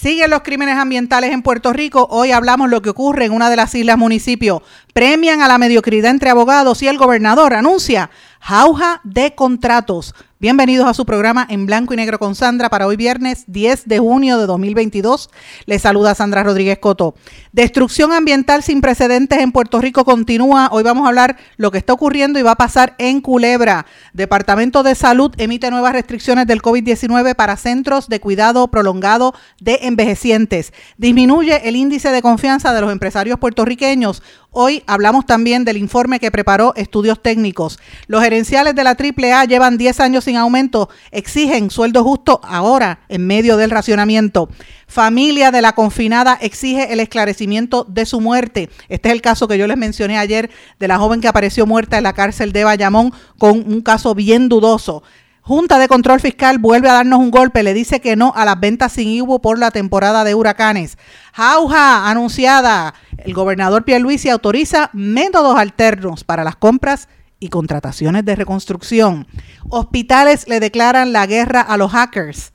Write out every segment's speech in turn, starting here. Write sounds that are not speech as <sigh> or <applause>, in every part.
Siguen los crímenes ambientales en Puerto Rico. Hoy hablamos lo que ocurre en una de las islas municipios. Premian a la mediocridad entre abogados y el gobernador anuncia jauja de contratos. Bienvenidos a su programa en blanco y negro con Sandra para hoy viernes 10 de junio de 2022. Les saluda Sandra Rodríguez Coto. Destrucción ambiental sin precedentes en Puerto Rico continúa. Hoy vamos a hablar lo que está ocurriendo y va a pasar en Culebra. Departamento de Salud emite nuevas restricciones del COVID-19 para centros de cuidado prolongado de envejecientes. Disminuye el índice de confianza de los empresarios puertorriqueños. Hoy hablamos también del informe que preparó Estudios Técnicos. Los gerenciales de la AAA llevan 10 años sin aumento, exigen sueldo justo ahora en medio del racionamiento. Familia de la confinada exige el esclarecimiento de su muerte. Este es el caso que yo les mencioné ayer de la joven que apareció muerta en la cárcel de Bayamón con un caso bien dudoso. Junta de Control Fiscal vuelve a darnos un golpe, le dice que no a las ventas sin IVU por la temporada de huracanes. Jauja anunciada. El gobernador Pierluisi autoriza métodos alternos para las compras y contrataciones de reconstrucción. Hospitales le declaran la guerra a los hackers.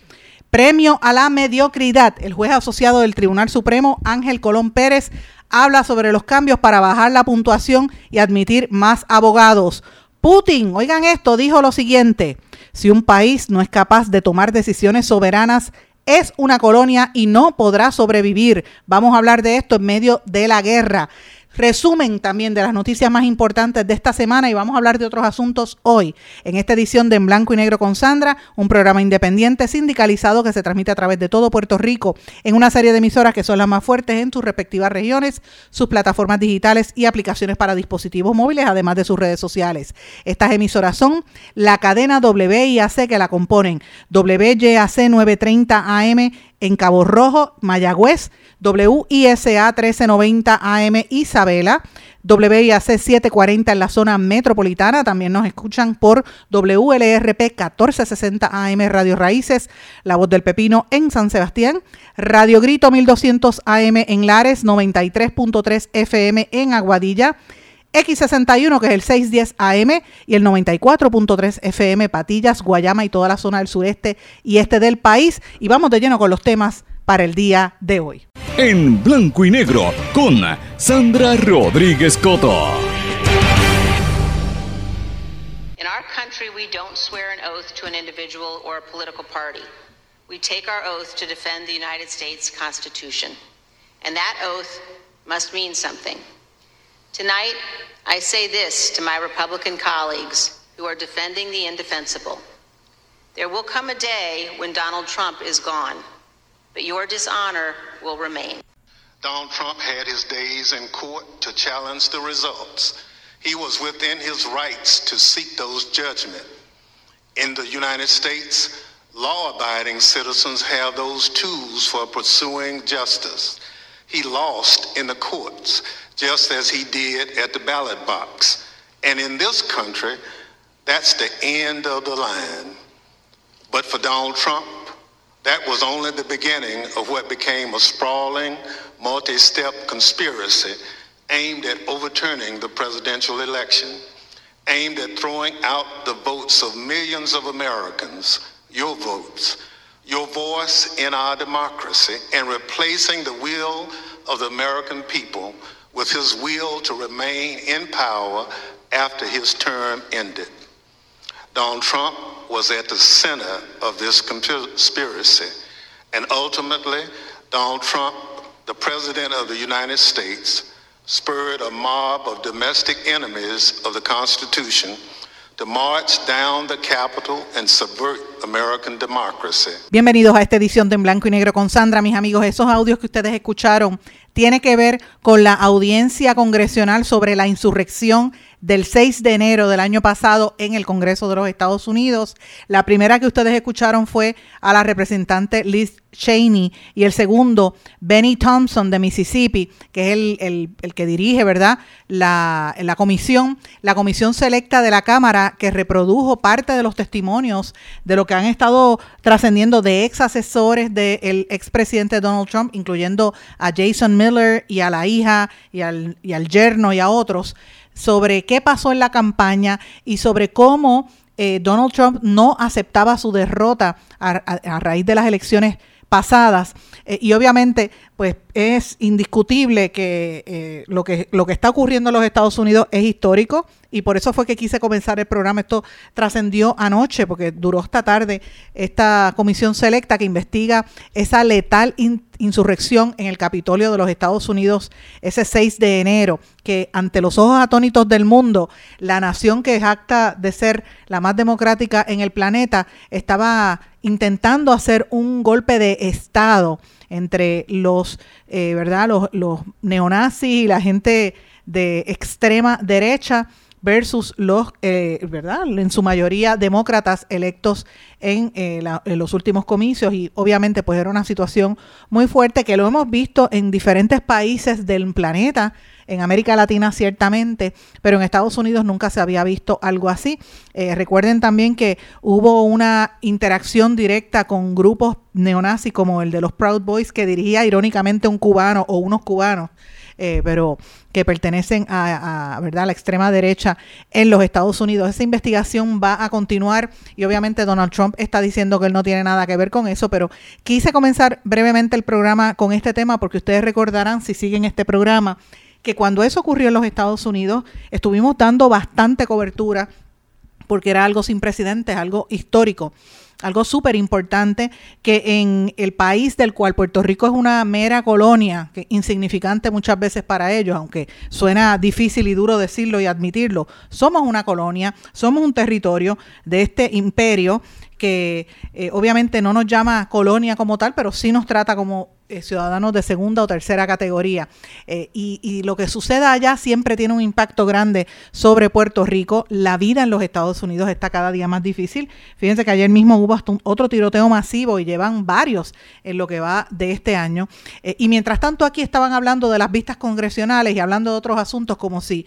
Premio a la mediocridad. El juez asociado del Tribunal Supremo, Ángel Colón Pérez, habla sobre los cambios para bajar la puntuación y admitir más abogados. Putin, oigan esto, dijo lo siguiente. Si un país no es capaz de tomar decisiones soberanas, es una colonia y no podrá sobrevivir. Vamos a hablar de esto en medio de la guerra resumen también de las noticias más importantes de esta semana y vamos a hablar de otros asuntos hoy en esta edición de En Blanco y Negro con Sandra, un programa independiente sindicalizado que se transmite a través de todo Puerto Rico en una serie de emisoras que son las más fuertes en sus respectivas regiones, sus plataformas digitales y aplicaciones para dispositivos móviles, además de sus redes sociales. Estas emisoras son la cadena WIAC que la componen, WYAC 930 AM en Cabo Rojo, Mayagüez, WISA 1390 AM Isabela, WIAC 740 en la zona metropolitana, también nos escuchan por WLRP 1460 AM Radio Raíces, La Voz del Pepino en San Sebastián, Radio Grito 1200 AM en Lares, 93.3 FM en Aguadilla, X61, que es el 610 AM, y el 94.3 FM, Patillas, Guayama y toda la zona del sureste y este del país. Y vamos de lleno con los temas para el día de hoy. En blanco y negro, con Sandra Rodríguez Coto. In our country, we don't swear an oath to an individual or a political party. We take our oath to defend the United States Constitution. And that oath must mean something. Tonight, I say this to my Republican colleagues who are defending the indefensible. There will come a day when Donald Trump is gone, but your dishonor will remain. Donald Trump had his days in court to challenge the results. He was within his rights to seek those judgments. In the United States, law-abiding citizens have those tools for pursuing justice. He lost in the courts just as he did at the ballot box. And in this country, that's the end of the line. But for Donald Trump, that was only the beginning of what became a sprawling, multi step conspiracy aimed at overturning the presidential election, aimed at throwing out the votes of millions of Americans, your votes, your voice in our democracy, and replacing the will of the American people with his will to remain in power after his term ended. Donald Trump was at the center of this conspiracy. And ultimately, Donald Trump, the President of the United States, spurred a mob of domestic enemies of the Constitution to march down the Capitol and subvert American democracy. Bienvenidos a esta edición de En Blanco y Negro con Sandra, mis amigos. Esos audios que ustedes escucharon tiene que ver con la audiencia congresional sobre la insurrección del 6 de enero del año pasado en el Congreso de los Estados Unidos. La primera que ustedes escucharon fue a la representante Liz Cheney y el segundo, Benny Thompson de Mississippi, que es el, que dirige, ¿verdad?, la, la, comisión, la comisión selecta de la Cámara que reprodujo parte de los testimonios de lo que han estado trascendiendo de ex asesores del expresidente Donald Trump, incluyendo a Jason Miller y a la hija y al, y al yerno y a otros sobre qué pasó en la campaña y sobre cómo eh, Donald Trump no aceptaba su derrota a, raíz de las elecciones pasadas. Eh, y obviamente, pues es indiscutible que, eh, lo que lo que está ocurriendo en los Estados Unidos es histórico y por eso fue que quise comenzar el programa. Esto trascendió anoche porque duró esta tarde esta comisión selecta que investiga esa letal insurrección en el Capitolio de los Estados Unidos ese 6 de enero, que ante los ojos atónitos del mundo, la nación que es acta de ser la más democrática en el planeta estaba intentando hacer un golpe de Estado entre los, eh, ¿verdad? Los, neonazis y la gente de extrema derecha versus los, eh, ¿verdad? En su mayoría demócratas electos en, eh, en, los últimos comicios y obviamente pues era una situación muy fuerte que lo hemos visto en diferentes países del planeta, en América Latina ciertamente, pero en Estados Unidos nunca se había visto algo así. Eh, recuerden también que hubo una interacción directa con grupos neonazis como el de los Proud Boys que dirigía irónicamente un cubano o unos cubanos eh, pero que pertenecen a, ¿verdad? la extrema derecha en los Estados Unidos. Esa investigación va a continuar y obviamente Donald Trump está diciendo que él no tiene nada que ver con eso, pero quise comenzar brevemente el programa con este tema porque ustedes recordarán, si siguen este programa, que cuando eso ocurrió en los Estados Unidos, estuvimos dando bastante cobertura porque era algo sin precedentes, algo histórico algo súper importante, que en el país del cual Puerto Rico es una mera colonia, que insignificante muchas veces para ellos, aunque suena difícil y duro decirlo y admitirlo, somos una colonia, somos un territorio de este imperio que eh, obviamente no nos llama colonia como tal, pero sí nos trata como eh, ciudadanos de segunda o tercera categoría. Eh, y, lo que suceda allá siempre tiene un impacto grande sobre Puerto Rico. La vida en los Estados Unidos está cada día más difícil. Fíjense que ayer mismo hubo otro tiroteo masivo y llevan varios en lo que va de este año. y mientras tanto aquí estaban hablando de las vistas congresionales y hablando de otros asuntos como si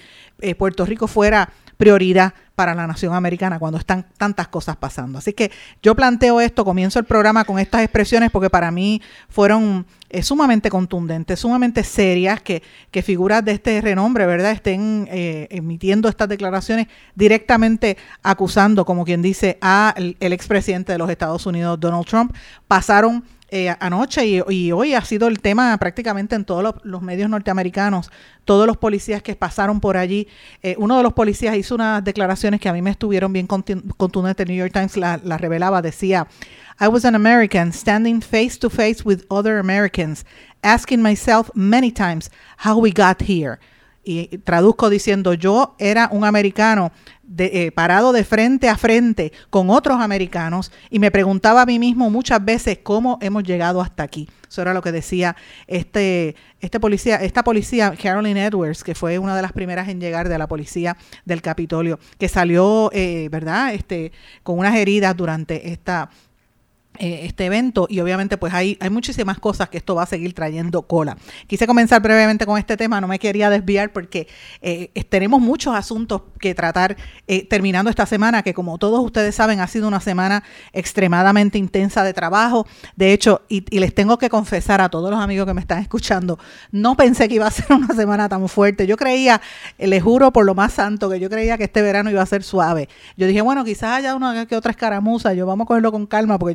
Puerto Rico fuera prioridad para la nación americana cuando están tantas cosas pasando. Así que yo planteo esto, comienzo el programa con estas expresiones porque para mí fueron eh, sumamente contundentes, sumamente serias, que, que, figuras de este renombre, ¿verdad?, estén eh, emitiendo estas declaraciones directamente acusando, como quien dice, al el expresidente de los Estados Unidos, Donald Trump. Pasaron eh, anoche y, hoy ha sido el tema prácticamente en todos los, medios norteamericanos, todos los policías que pasaron por allí. Eh, uno de los policías hizo unas declaraciones que a mí me estuvieron bien contundentes, el New York Times la, la revelaba, decía, I was an American standing face to face with other Americans, asking myself many times how we got here y traduzco diciendo yo era un americano de, eh, parado de frente a frente con otros americanos y me preguntaba a mí mismo muchas veces cómo hemos llegado hasta aquí. Eso era lo que decía este, este policía, esta policía, Carolyn Edwards, que fue una de las primeras en llegar de la policía del Capitolio, que salió, eh, ¿verdad?, este, con unas heridas durante esta este evento y obviamente pues hay, hay muchísimas cosas que esto va a seguir trayendo cola. Quise comenzar brevemente con este tema, no me quería desviar porque eh, tenemos muchos asuntos que tratar eh, terminando esta semana que como todos ustedes saben ha sido una semana extremadamente intensa de trabajo. De hecho, y, les tengo que confesar a todos los amigos que me están escuchando, no pensé que iba a <laughs> ser una semana tan fuerte. Yo creía, les juro por lo más santo, que yo creía que este verano iba a ser suave. Yo dije, bueno, quizás haya una que otra escaramuza, yo vamos a cogerlo con calma porque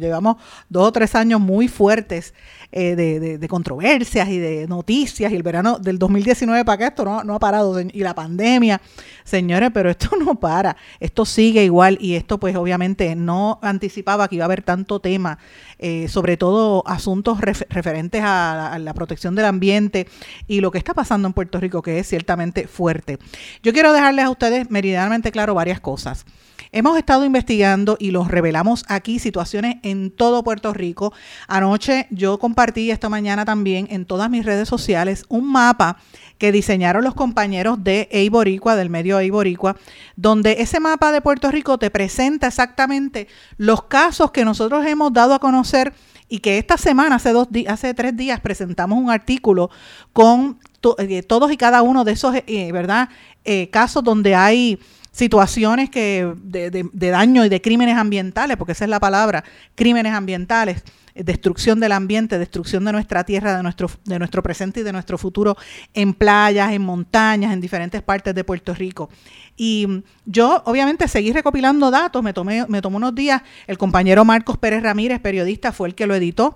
dos o tres años muy fuertes eh, de, controversias y de noticias y el verano del 2019 para acá esto no, no ha parado y la pandemia, señores, pero esto <laughs> no para, esto sigue igual y esto pues obviamente no anticipaba que iba a haber tanto tema, eh, sobre todo asuntos referentes a la, protección del ambiente y lo que está pasando en Puerto Rico que es ciertamente fuerte. Yo quiero dejarles a ustedes meridianamente claro varias cosas. Hemos estado investigando y los revelamos aquí situaciones en todo Puerto Rico. Anoche yo compartí esta mañana también en todas mis redes sociales un mapa que diseñaron los compañeros de Eiboricua, del medio Eiboricua, donde ese mapa de Puerto Rico te presenta exactamente los casos que nosotros hemos dado a conocer y que esta semana, hace, dos hace tres días, presentamos un artículo con eh, todos y cada uno de esos eh, ¿verdad? Eh, casos donde hay situaciones que de, daño y de crímenes ambientales, porque esa es la palabra, crímenes ambientales, destrucción del ambiente, destrucción de nuestra tierra, de nuestro, de nuestro presente y de nuestro futuro en playas, en montañas, en diferentes partes de Puerto Rico. Y yo, obviamente, seguí recopilando datos, me tomé, me tomó unos días, el compañero Marcos Pérez Ramírez, periodista, fue el que lo editó,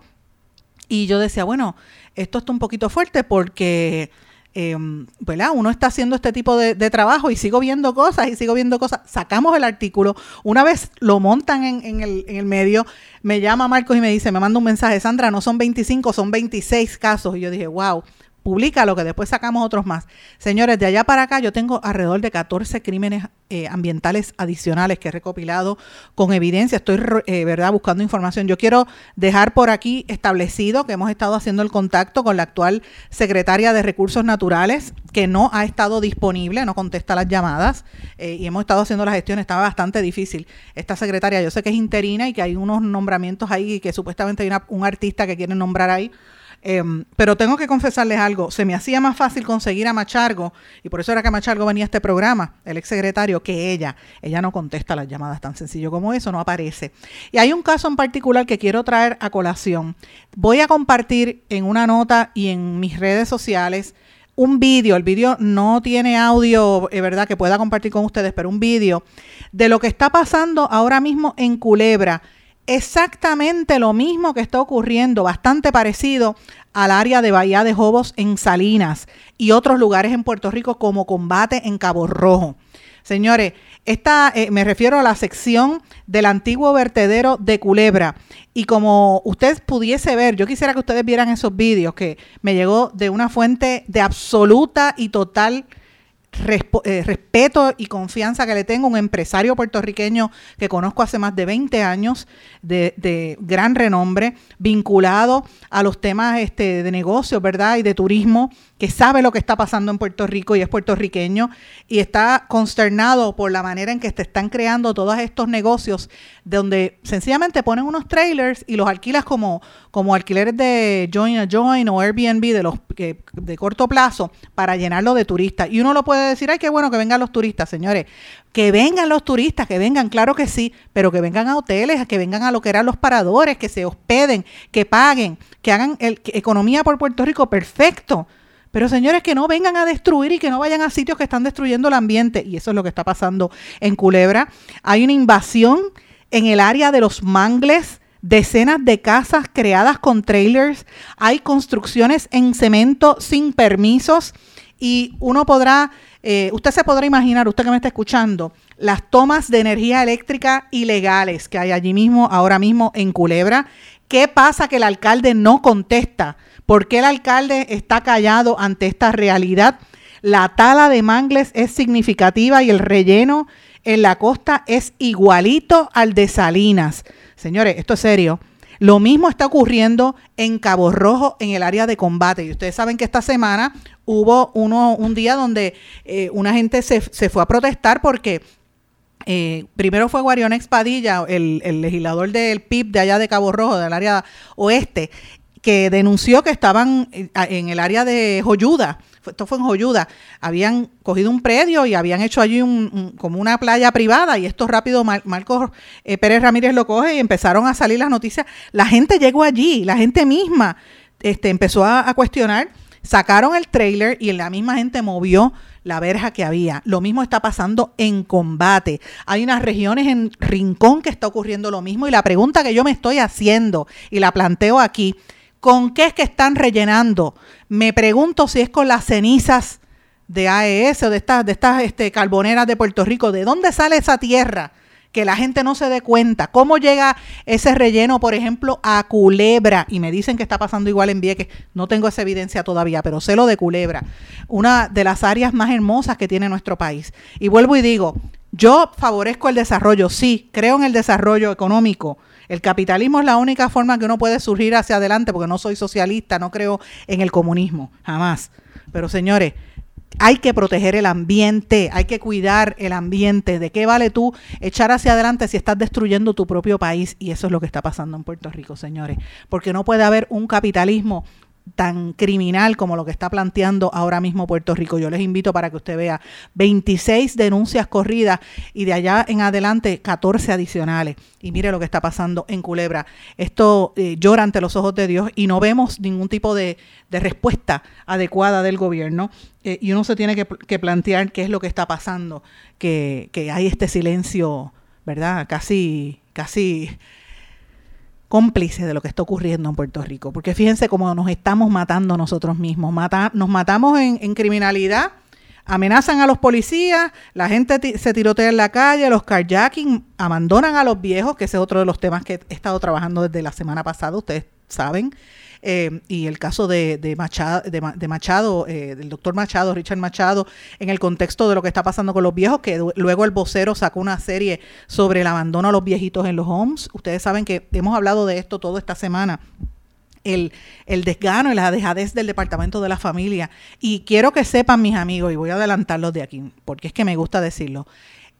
y yo decía, bueno, esto está un poquito fuerte porque eh, Uno está haciendo este tipo de, trabajo y sigo viendo cosas y sigo viendo cosas. Sacamos el artículo, una vez lo montan en, el, en el medio, me llama Marcos y me dice, me manda un mensaje, Sandra, no son 25, son 26 casos. Y yo dije, wow, lo que después sacamos otros más. Señores, de allá para acá yo tengo alrededor de 14 crímenes eh, ambientales adicionales que he recopilado con evidencia. Estoy, eh, ¿verdad?, buscando información. Yo quiero dejar por aquí establecido que hemos estado haciendo el contacto con la actual secretaria de Recursos Naturales, que no ha estado disponible, no contesta las llamadas, eh, y hemos estado haciendo la gestión. Estaba bastante difícil. Esta secretaria, yo sé que es interina y que hay unos nombramientos ahí y que supuestamente hay un artista que quieren nombrar ahí Em, pero tengo que confesarles algo, se me hacía más fácil conseguir a Machargo, y por eso era que Machargo venía a este programa, el exsecretario, que ella. Ella no contesta las llamadas tan sencillo como eso, no aparece. Y hay un caso en particular que quiero traer a colación. Voy a compartir en una nota y en mis redes sociales un vídeo, el vídeo no tiene audio, es verdad, que pueda compartir con ustedes, pero un vídeo de lo que está pasando ahora mismo en Culebra exactamente lo mismo que está ocurriendo, bastante parecido al área de Bahía de Jobos en Salinas y otros lugares en Puerto Rico como combate en Cabo Rojo. Señores, esta eh, me refiero a la sección del antiguo vertedero de Culebra. Y como usted pudiese ver, yo quisiera que ustedes vieran esos vídeos que me llegó de una fuente de absoluta y total eh, respeto y confianza que le tengo, un empresario puertorriqueño que conozco hace más de 20 años, de, gran renombre, vinculado a los temas este, de negocios, ¿verdad? Y de turismo, que sabe lo que está pasando en Puerto Rico y es puertorriqueño y está consternado por la manera en que se están creando todos estos negocios donde sencillamente ponen unos trailers y los alquilas como, como alquileres de Join a Join o Airbnb de los de corto plazo para llenarlo de turistas. Y uno lo puede decir, ay, qué bueno que vengan los turistas, señores. Que vengan los turistas, que vengan, claro que sí, pero que vengan a hoteles, que vengan a lo que eran los paradores, que se hospeden, que paguen, que hagan economía por Puerto Rico perfecto. Pero señores, que no vengan a destruir y que no vayan a sitios que están destruyendo el ambiente. Y eso es lo que está pasando en Culebra. Hay una invasión en el área de los mangles decenas de casas creadas con trailers, hay construcciones en cemento sin permisos y uno podrá, eh, usted se podrá imaginar, usted que me está escuchando, las tomas de energía eléctrica ilegales que hay allí mismo, ahora mismo en Culebra. ¿Qué pasa que el alcalde no contesta? ¿Por qué el alcalde está callado ante esta realidad? La tala de mangles es significativa y el relleno en la costa es igualito al de Salinas. Señores, esto es serio. Lo mismo está ocurriendo en Cabo Rojo, en el área de combate. Y ustedes saben que esta semana hubo uno, un día donde eh, una gente se, fue a protestar porque eh, primero fue Guarionex Padilla, el, el, legislador del PIB de allá de Cabo Rojo, del área oeste, que denunció que estaban eh, en el área de Joyuda esto fue en Joyuda, habían cogido un predio y habían hecho allí un, como una playa privada y esto rápido Marcos eh, Pérez Ramírez lo coge y empezaron a salir las noticias. La gente llegó allí, la gente misma este, empezó a, cuestionar, sacaron el trailer y la misma gente movió la verja que había. Lo mismo está pasando en combate. Hay unas regiones en Rincón que está ocurriendo lo mismo y la pregunta que yo me estoy haciendo y la planteo aquí, ¿Con qué es que están rellenando? Me pregunto si es con las cenizas de AES o de estas, de estas este, carboneras de Puerto Rico. ¿De dónde sale esa tierra? Que la gente no se dé cuenta. ¿Cómo llega ese relleno, por ejemplo, a Culebra? Y me dicen que está pasando igual en Vieques. No tengo esa evidencia todavía, pero sé lo de Culebra. Una de las áreas más hermosas que tiene nuestro país. Y vuelvo y digo, Yo favorezco el desarrollo, sí, creo en el desarrollo económico. El capitalismo es la única forma que uno puede surgir hacia adelante, porque no soy socialista, no creo en el comunismo, jamás. Pero señores, hay que proteger el ambiente, hay que cuidar el ambiente. ¿De qué vale tú echar hacia adelante si estás destruyendo tu propio país? Y eso es lo que está pasando en Puerto Rico, señores. Porque no puede haber un capitalismo tan criminal como lo que está planteando ahora mismo Puerto Rico. Yo les invito para que usted vea 26 denuncias corridas y de allá en adelante 14 adicionales. Y mire lo que está pasando en Culebra. Esto eh, llora ante los ojos de Dios y no vemos ningún tipo de, respuesta adecuada del gobierno. Eh, y uno se tiene que, plantear qué es lo que está pasando, que, que hay este silencio, ¿verdad? Casi, casi cómplice de lo que está ocurriendo en Puerto Rico. Porque fíjense cómo nos estamos matando nosotros mismos. nos matamos en, criminalidad, amenazan a los policías, la gente se tirotea en la calle, los carjacking, abandonan a los viejos, que ese es otro de los temas que he estado trabajando desde la semana pasada, ustedes saben. Eh, y el caso de, de Machado, eh, del doctor Machado, Richard Machado, en el contexto de lo que está pasando con los viejos, que luego el vocero sacó una serie sobre el abandono a los viejitos en los homes. Ustedes saben que hemos hablado de esto toda esta semana. El, el, desgano y la dejadez del Departamento de la Familia. Y quiero que sepan mis amigos, y voy a adelantarlos de aquí, porque es que me gusta decirlo,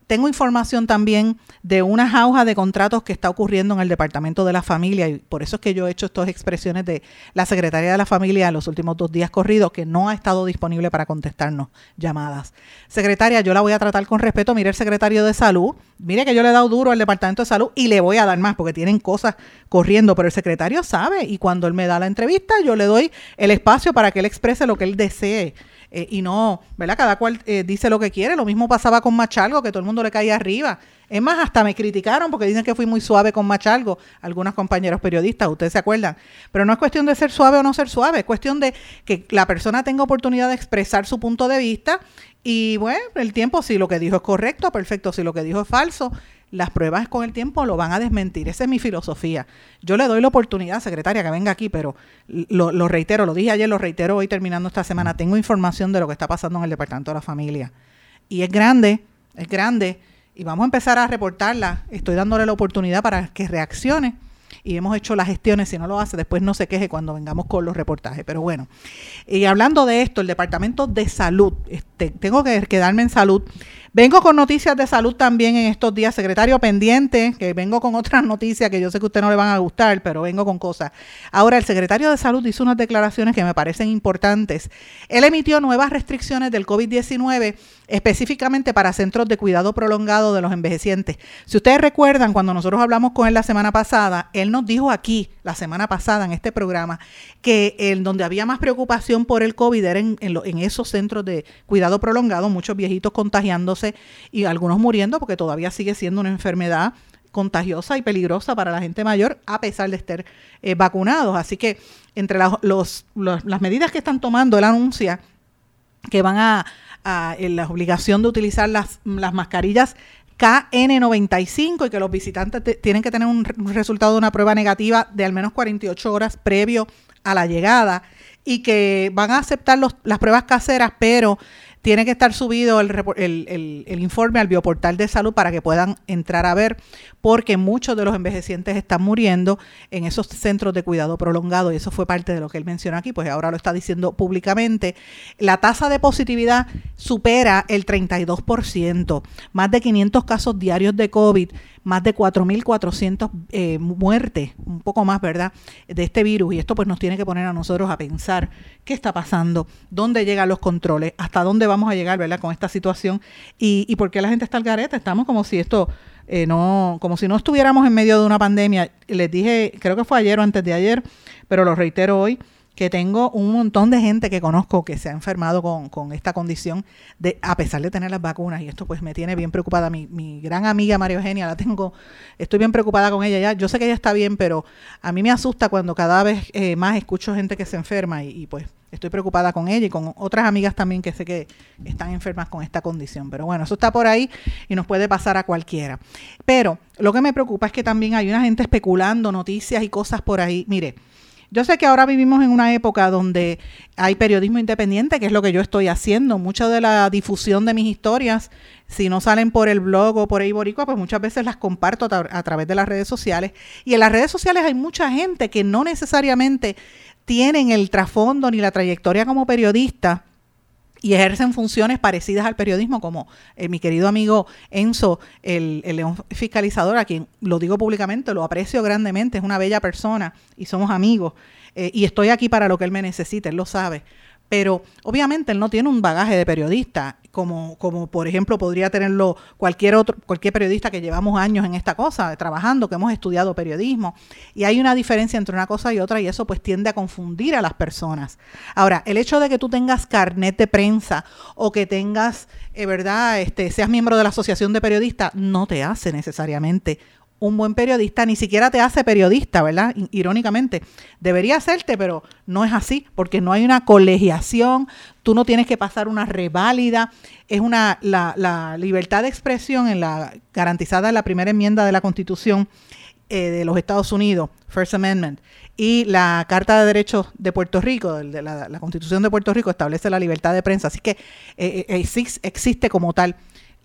tengo información también de una jauja de contratos que está ocurriendo en el Departamento de la Familia y por eso es que yo he hecho estas expresiones de la Secretaría de la Familia en los últimos dos días corridos que no ha estado disponible para contestarnos llamadas. Secretaria, yo la voy a tratar con respeto. Mire el secretario de Salud. Mire que yo le he dado duro al Departamento de Salud y le voy a dar más porque tienen cosas corriendo, pero el secretario sabe y cuando él me da la entrevista yo le doy el espacio para que él exprese lo que él desee eh, y no, ¿verdad? Cada cual eh, dice lo que quiere. Lo mismo pasaba con Machalgo, que todo el mundo le caía arriba. Es más, hasta me criticaron porque dicen que fui muy suave con Machalgo, algunos compañeros periodistas, ustedes se acuerdan. Pero no es cuestión de ser suave o no ser suave, es cuestión de que la persona tenga oportunidad de expresar su punto de vista y bueno, el tiempo, si lo que dijo es correcto, perfecto, si lo que dijo es falso, las pruebas con el tiempo lo van a desmentir. Esa es mi filosofía. Yo le doy la oportunidad, secretaria, que venga aquí, pero lo, reitero, lo dije ayer, lo reitero hoy terminando esta semana. Tengo información de lo que está pasando en el Departamento de la Familia. Y es grande, es grande, y vamos a empezar a reportarla. Estoy dándole la oportunidad para que reaccione y hemos hecho las gestiones, si no lo hace, después no se queje cuando vengamos con los reportajes. Pero bueno, y hablando de esto, el Departamento de Salud, este, tengo que quedarme en salud. Vengo con noticias de salud también en estos días, secretario pendiente, que vengo con otras noticias que yo sé que a usted no le van a gustar, pero vengo con cosas. Ahora, el secretario de salud hizo unas declaraciones que me parecen importantes. Él emitió nuevas restricciones del COVID-19 específicamente para centros de cuidado prolongado de los envejecientes. Si ustedes recuerdan, cuando nosotros hablamos con él la semana pasada, él nos dijo aquí, la semana pasada en este programa, que en donde había más preocupación por el COVID era en, en esos centros de cuidado prolongado, muchos viejitos contagiándose y algunos muriendo porque todavía sigue siendo una enfermedad contagiosa y peligrosa para la gente mayor a pesar de estar eh, vacunados. Así que entre los, las medidas que están tomando, él anuncia que van a, la obligación de utilizar las mascarillas KN95 y que los visitantes tienen que tener un, resultado de una prueba negativa de al menos 48 horas previo a la llegada y que van a aceptar las pruebas caseras, pero tiene que estar subido el, informe al bioportal de salud para que puedan entrar a ver, porque muchos de los envejecientes están muriendo en esos centros de cuidado prolongado, y eso fue parte de lo que él mencionó aquí, pues ahora lo está diciendo públicamente. La tasa de positividad supera el 32%, más de 500 casos diarios de COVID más de 4.400 eh, muertes, un poco más, ¿verdad?, de este virus. Y esto pues nos tiene que poner a nosotros a pensar qué está pasando, dónde llegan los controles, hasta dónde vamos a llegar, ¿verdad?, con esta situación y, y por qué la gente está al garete. Estamos como si esto... Eh, no, como si no estuviéramos en medio de una pandemia. Les dije, creo que fue ayer o antes de ayer, pero lo reitero hoy, que tengo un montón de gente que conozco que se ha enfermado con, esta condición, de, a pesar de tener las vacunas, y esto pues me tiene bien preocupada. Mi, mi gran amiga María Eugenia, la tengo, estoy bien preocupada con ella ya. Yo sé que ella está bien, pero a mí me asusta cuando cada vez eh, más escucho gente que se enferma y, pues estoy preocupada con ella y con otras amigas también que sé que están enfermas con esta condición. Pero bueno, eso está por ahí y nos puede pasar a cualquiera. Pero lo que me preocupa es que también hay una gente especulando noticias y cosas por ahí. Mire, Yo sé que ahora vivimos en una época donde hay periodismo independiente, que es lo que yo estoy haciendo. Mucha de la difusión de mis historias, si no salen por el blog o por Eiboricua, pues muchas veces las comparto a, través de las redes sociales. Y en las redes sociales hay mucha gente que no necesariamente tienen el trasfondo ni la trayectoria como periodista y ejercen funciones parecidas al periodismo, como eh, mi querido amigo Enzo, el, león fiscalizador, a quien lo digo públicamente, lo aprecio grandemente, es una bella persona y somos amigos. Eh, y estoy aquí para lo que él me necesite, él lo sabe. Pero obviamente él no tiene un bagaje de periodista como, como por ejemplo podría tenerlo cualquier otro, cualquier periodista que llevamos años en esta cosa, trabajando, que hemos estudiado periodismo. Y hay una diferencia entre una cosa y otra y eso pues tiende a confundir a las personas. Ahora, el hecho de que tú tengas carnet de prensa o que tengas, eh, ¿verdad?, este, seas miembro de la Asociación de Periodistas, no te hace necesariamente un buen periodista ni siquiera te hace periodista, ¿verdad? Irónicamente, debería hacerte, pero no es así, porque no hay una colegiación, tú no tienes que pasar una reválida, es una la, libertad de expresión en la garantizada en la primera enmienda de la Constitución eh, de los Estados Unidos, First Amendment, y la Carta de Derechos de Puerto Rico, la, Constitución de Puerto Rico establece la libertad de prensa, así que eh, eh, existe como tal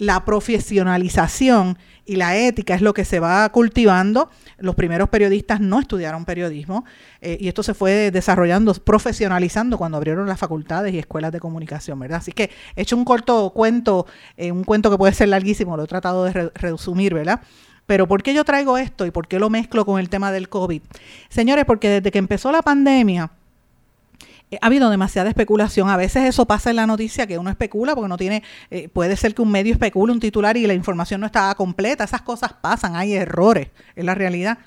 la profesionalización y la ética es lo que se va cultivando. Los primeros periodistas no estudiaron periodismo eh, y esto se fue desarrollando, profesionalizando cuando abrieron las facultades y escuelas de comunicación, ¿verdad? Así que he hecho un corto cuento, eh, un cuento que puede ser larguísimo, lo he tratado de resumir, ¿verdad? Pero ¿por qué yo traigo esto y por qué lo mezclo con el tema del COVID? Señores, porque desde que empezó la pandemia, ha habido demasiada especulación. A veces eso pasa en la noticia que uno especula porque no tiene, eh, puede ser que un medio especule un titular y la información no estaba completa. Esas cosas pasan, hay errores, en la realidad.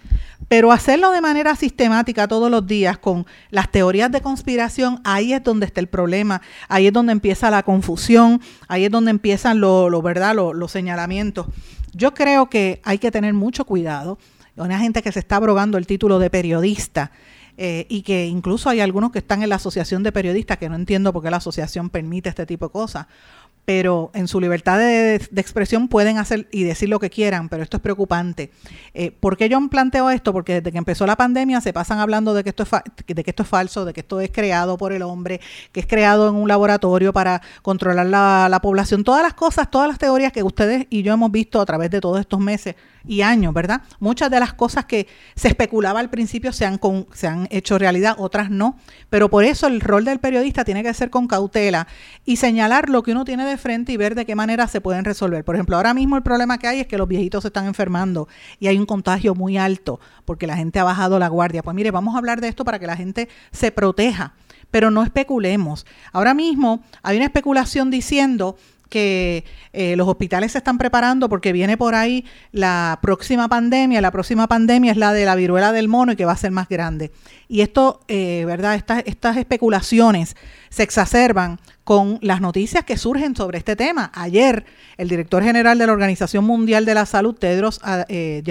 Pero hacerlo de manera sistemática todos los días con las teorías de conspiración, ahí es donde está el problema, ahí es donde empieza la confusión, ahí es donde empiezan lo, ¿verdad? los señalamientos. Yo creo que hay que tener mucho cuidado. Una gente que se está abrogando el título de periodista eh, y que incluso hay algunos que están en la asociación de periodistas, que no entiendo por qué la asociación permite este tipo de cosas, pero en su libertad de, expresión pueden hacer y decir lo que quieran, pero esto es preocupante. Eh, ¿Por qué yo planteo esto? Porque desde que empezó la pandemia se pasan hablando de que, esto es de que esto es falso, de que esto es creado por el hombre, que es creado en un laboratorio para controlar la, la población, todas las cosas, todas las teorías que ustedes y yo hemos visto a través de todos estos meses y años, ¿verdad? Muchas de las cosas que se especulaba al principio se han, se han hecho realidad, otras no, pero por eso el rol del periodista tiene que ser con cautela y señalar lo que uno tiene de frente y ver de qué manera se pueden resolver. Por ejemplo, ahora mismo el problema que hay es que los viejitos se están enfermando y hay un contagio muy alto porque la gente ha bajado la guardia. Pues mire, vamos a hablar de esto para que la gente se proteja pero no especulemos. Ahora mismo hay una especulación diciendo que eh, los hospitales se están preparando porque viene por ahí la próxima pandemia. La próxima pandemia es la de la viruela del mono y que va a ser más grande. Y esto, eh, ¿verdad? Estas, estas especulaciones se exacerban con las noticias que surgen sobre este tema. Ayer, el director general de la Organización Mundial de la Salud, Tedros eh,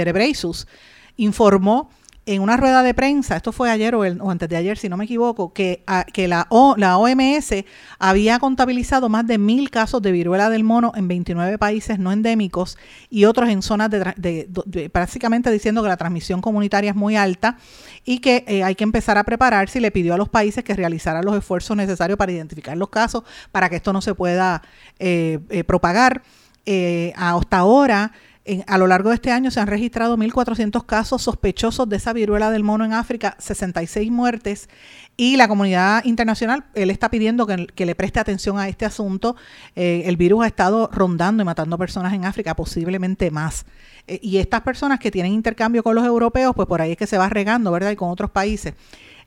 informó en una rueda de prensa, esto fue ayer o, antes de ayer, si no me equivoco, que, la, la OMS había contabilizado más de mil casos de viruela del mono en 29 países no endémicos y otros en zonas de, prácticamente diciendo que la transmisión comunitaria es muy alta y que eh, hay que empezar a prepararse y le pidió a los países que realizaran los esfuerzos necesarios para identificar los casos para que esto no se pueda eh, eh, propagar. hasta ahora a lo largo de este año se han registrado 1.400 casos sospechosos de esa viruela del mono en África, 66 muertes y la comunidad internacional, él está pidiendo que, le preste atención a este asunto. Eh, el virus ha estado rondando y matando personas en África, posiblemente más. Eh, y estas personas que tienen intercambio con los europeos, pues por ahí es que se va regando, ¿verdad? Y con otros países.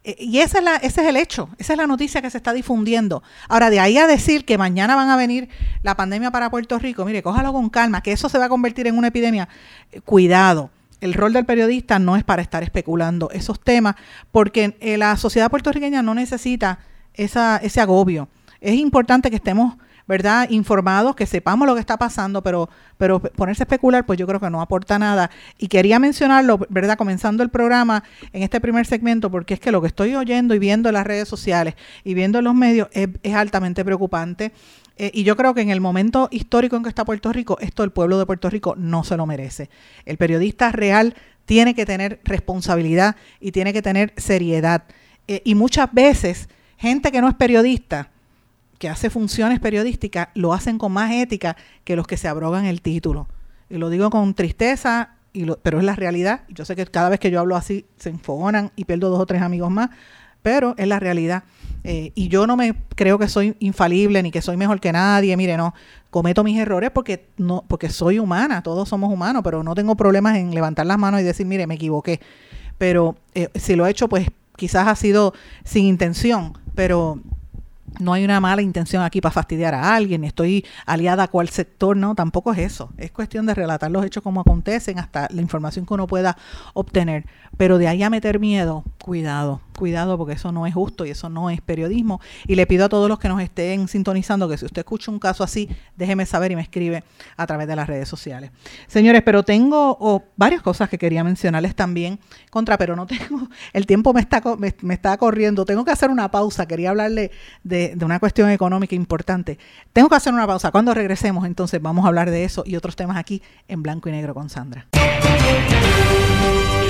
Eh, y esa es la, ese es el hecho, esa es la noticia que se está difundiendo. Ahora, de ahí a decir que mañana van a venir la pandemia para Puerto Rico, mire, cójalo con calma, que eso se va a convertir en una epidemia. Eh, cuidado, el rol del periodista no es para estar especulando esos temas, porque eh, la sociedad puertorriqueña no necesita esa, ese agobio. Es importante que estemos ¿verdad? Informados, que sepamos lo que está pasando, pero, pero ponerse a especular, pues yo creo que no aporta nada. Y quería mencionarlo, ¿verdad? Comenzando el programa en este primer segmento, porque es que lo que estoy oyendo y viendo en las redes sociales y viendo en los medios es, altamente preocupante. Eh, y yo creo que en el momento histórico en que está Puerto Rico, esto el pueblo de Puerto Rico no se lo merece. El periodista real tiene que tener responsabilidad y tiene que tener seriedad eh, y muchas veces gente que no es periodista, que hace funciones periodísticas, lo hacen con más ética que los que se abrogan el título. Y lo digo con tristeza, y pero es la realidad. Yo sé que cada vez que yo hablo así se enfogonan y pierdo dos o tres amigos más, pero es la realidad. Eh, y yo no me creo que soy infalible ni que soy mejor que nadie. Mire, no, cometo mis errores porque no, porque soy humana, todos somos humanos, pero no tengo problemas en levantar las manos y decir, mire, me equivoqué. Pero eh, si lo he hecho, pues quizás ha sido sin intención, pero no hay una mala intención aquí para fastidiar a alguien, estoy aliada a cual sector, no, tampoco es eso. Es cuestión de relatar los hechos como acontecen, hasta la información que uno pueda obtener. Pero de ahí a meter miedo, cuidado, cuidado porque eso no es justo y eso no es periodismo. Y le pido a todos los que nos estén sintonizando que si usted escucha un caso así, déjeme saber y me escribe a través de las redes sociales. Señores, pero tengo varias cosas que quería mencionarles también contra, pero no tengo, <laughs> el tiempo me está, me, está corriendo, tengo que hacer una pausa, quería hablarle de, de una cuestión económica importante. Tengo que hacer una pausa. Cuando regresemos, entonces vamos a hablar de eso y otros temas aquí en blanco y negro con Sandra.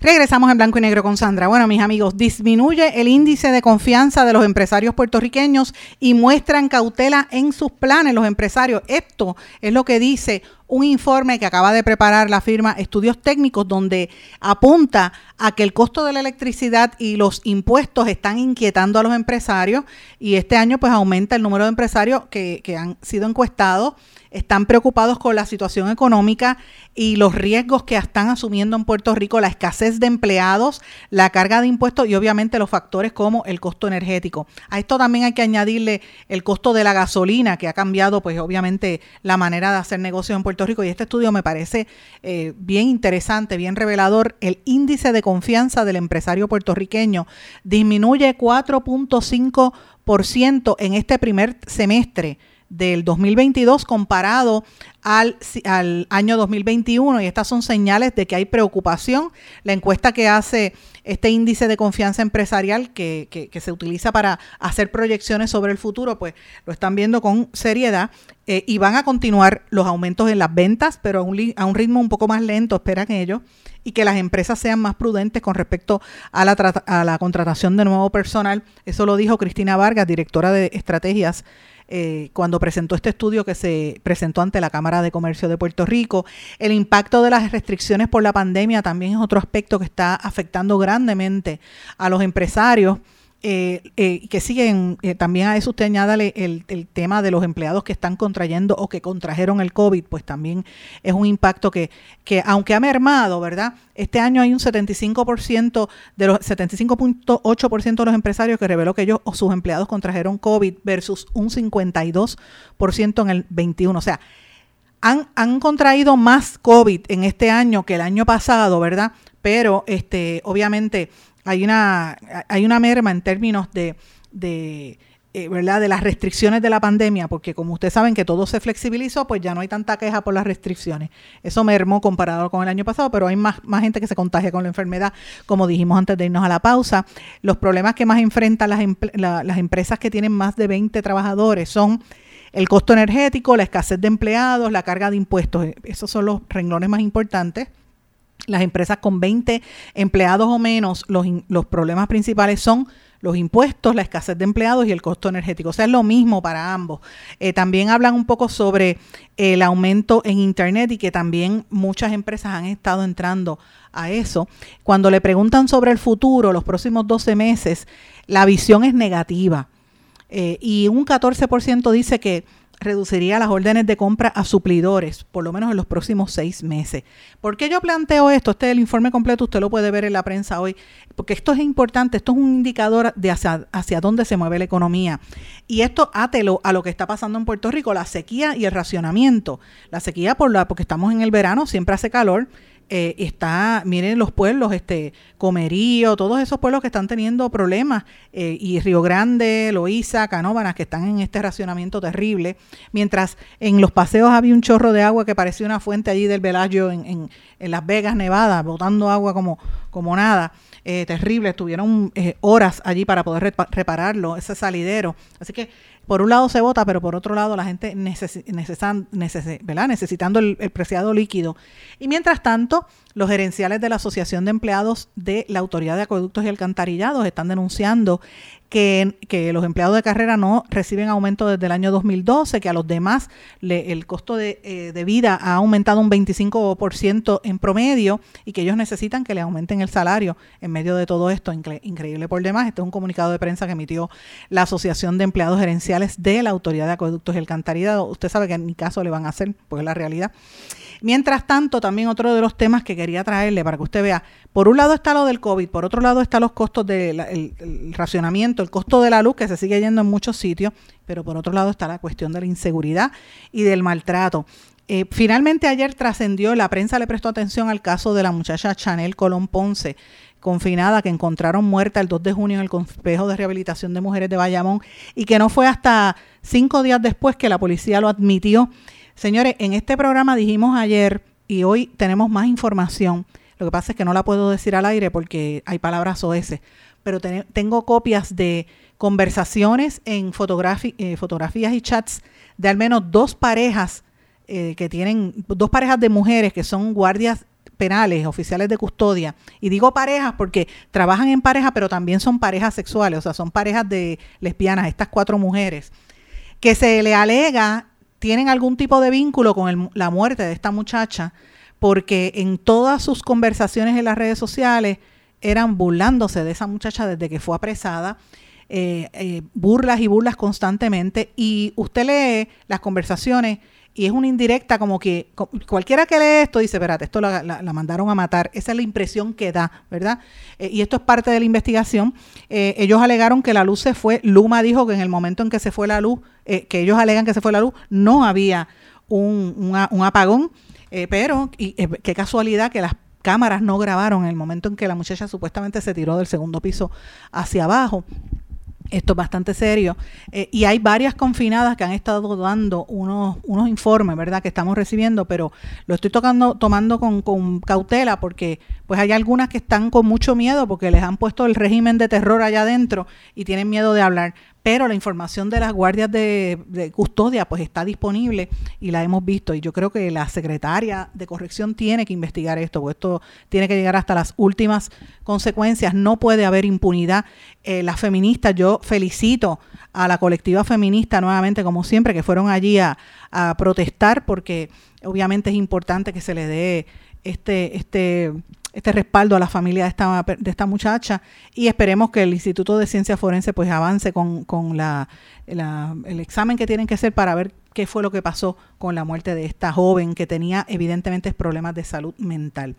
Regresamos en blanco y negro con Sandra. Bueno, mis amigos, disminuye el índice de confianza de los empresarios puertorriqueños y muestran cautela en sus planes los empresarios. Esto es lo que dice un informe que acaba de preparar la firma Estudios Técnicos donde apunta a que el costo de la electricidad y los impuestos están inquietando a los empresarios y este año pues aumenta el número de empresarios que, han sido encuestados están preocupados con la situación económica y los riesgos que están asumiendo en Puerto Rico, la escasez de empleados, la carga de impuestos y obviamente los factores como el costo energético. A esto también hay que añadirle el costo de la gasolina, que ha cambiado pues obviamente la manera de hacer negocios en Puerto Rico y este estudio me parece eh, bien interesante, bien revelador. El índice de confianza del empresario puertorriqueño disminuye 4.5% en este primer semestre del 2022 comparado al, al, año 2021 y estas son señales de que hay preocupación. La encuesta que hace este índice de confianza empresarial que, que, se utiliza para hacer proyecciones sobre el futuro, pues lo están viendo con seriedad eh, y van a continuar los aumentos en las ventas, pero a un, a un ritmo un poco más lento, esperan ellos, y que las empresas sean más prudentes con respecto a la, a la contratación de nuevo personal. Eso lo dijo Cristina Vargas, directora de estrategias eh, cuando presentó este estudio que se presentó ante la Cámara de Comercio de Puerto Rico. El impacto de las restricciones por la pandemia también es otro aspecto que está afectando grandemente a los empresarios. Eh, eh, que siguen, eh, también a eso usted añádale el, el, tema de los empleados que están contrayendo o que contrajeron el COVID, pues también es un impacto que, que aunque ha mermado, ¿verdad? Este año hay un 75% de los 75.8% de los empresarios que reveló que ellos o sus empleados contrajeron COVID versus un 52% en el 21. O sea, han, han contraído más COVID en este año que el año pasado, ¿verdad? Pero este, obviamente hay una, hay una merma en términos de, de eh, ¿verdad? de las restricciones de la pandemia, porque como ustedes saben que todo se flexibilizó, pues ya no hay tanta queja por las restricciones. Eso mermó comparado con el año pasado, pero hay más, más gente que se contagia con la enfermedad, como dijimos antes de irnos a la pausa. Los problemas que más enfrentan las, las empresas que tienen más de 20 trabajadores son el costo energético, la escasez de empleados, la carga de impuestos. Esos son los renglones más importantes las empresas con 20 empleados o menos, los, los problemas principales son los impuestos, la escasez de empleados y el costo energético. O sea, es lo mismo para ambos. Eh, también hablan un poco sobre el aumento en Internet y que también muchas empresas han estado entrando a eso. Cuando le preguntan sobre el futuro, los próximos 12 meses, la visión es negativa. Eh, y un 14% dice que reduciría las órdenes de compra a suplidores, por lo menos en los próximos seis meses. ¿Por qué yo planteo esto? Este es el informe completo, usted lo puede ver en la prensa hoy, porque esto es importante, esto es un indicador de hacia, hacia dónde se mueve la economía. Y esto átelo a lo que está pasando en Puerto Rico, la sequía y el racionamiento. La sequía por la, porque estamos en el verano, siempre hace calor, eh, está, miren los pueblos, este, Comerío, todos esos pueblos que están teniendo problemas, eh, y Río Grande, Loíza, Canóvanas, que están en este racionamiento terrible, mientras en los paseos había un chorro de agua que parecía una fuente allí del Velayo en, en, en Las Vegas, Nevada, botando agua como, como nada. Eh, terrible, estuvieron horas allí para poder repararlo, ese salidero. Así que por un lado se vota, pero por otro lado la gente necesitando el, preciado líquido. Y mientras tanto, los gerenciales de la Asociación de Empleados de la Autoridad de Acueductos y Alcantarillados están denunciando que, los empleados de carrera no reciben aumento desde el año 2012, que a los demás el costo eh, de, vida ha aumentado un 25% en promedio y que ellos necesitan que le aumenten el salario en medio de todo esto. increíble por demás. Este es un comunicado de prensa que emitió la Asociación de Empleados Gerenciales de la Autoridad de Acueductos y Alcantarillados. Usted sabe que en mi caso le van a hacer, pues es la realidad. Mientras tanto, también otro de los temas que quería traerle para que usted vea, por un lado está lo del COVID, por otro lado está los costos del racionamiento, el costo de la luz que se sigue yendo en muchos sitios, pero por otro lado está la cuestión de la inseguridad y del maltrato. Eh, finalmente ayer trascendió, la prensa le prestó atención al caso de la muchacha Chanel Colón Ponce, confinada que encontraron muerta el 2 de junio en el complejo de rehabilitación de mujeres de Bayamón y que no fue hasta cinco días después que la policía lo admitió Señores, en este programa dijimos ayer y hoy tenemos más información. Lo que pasa es que no la puedo decir al aire porque hay palabras OS, pero tengo copias de conversaciones en eh, fotografías y chats de al menos dos parejas eh, que tienen, dos parejas de mujeres que son guardias penales, oficiales de custodia. Y digo parejas porque trabajan en pareja, pero también son parejas sexuales, o sea, son parejas de lesbianas, estas cuatro mujeres, que se le alega tienen algún tipo de vínculo con la muerte de esta muchacha, porque en todas sus conversaciones en las redes sociales eran burlándose de esa muchacha desde que fue apresada, eh, eh, burlas y burlas constantemente, y usted lee las conversaciones y es una indirecta como que cualquiera que lee esto dice, espérate, esto la, mandaron a matar. Esa es la impresión que da, ¿verdad? Eh, y esto es parte de la investigación. Eh, ellos alegaron que la luz se fue. Luma dijo que en el momento en que se fue la luz, eh, que ellos alegan que se fue la luz, no había un, un apagón. pero y, qué casualidad que las cámaras no grabaron en el momento en que la muchacha supuestamente se tiró del segundo piso hacia abajo. Esto es bastante serio. Eh, y hay varias confinadas que han estado dando unos, unos informes, ¿verdad?, que estamos recibiendo, pero lo estoy tocando, tomando con, con, cautela porque pues hay algunas que están con mucho miedo porque les han puesto el régimen de terror allá adentro y tienen miedo de hablar pero la información de las guardias de, custodia pues está disponible y la hemos visto y yo creo que la secretaria de corrección tiene que investigar esto, porque esto tiene que llegar hasta las últimas consecuencias, no puede haber impunidad. Eh, las feministas, yo felicito a la colectiva feminista nuevamente, como siempre, que fueron allí a, protestar porque obviamente es importante que se le dé este, este este respaldo a la familia de esta, muchacha y esperemos que el Instituto de Ciencia Forense pues avance con, con la, el examen que tienen que hacer para ver qué fue lo que pasó con la muerte de esta joven que tenía evidentemente problemas de salud mental.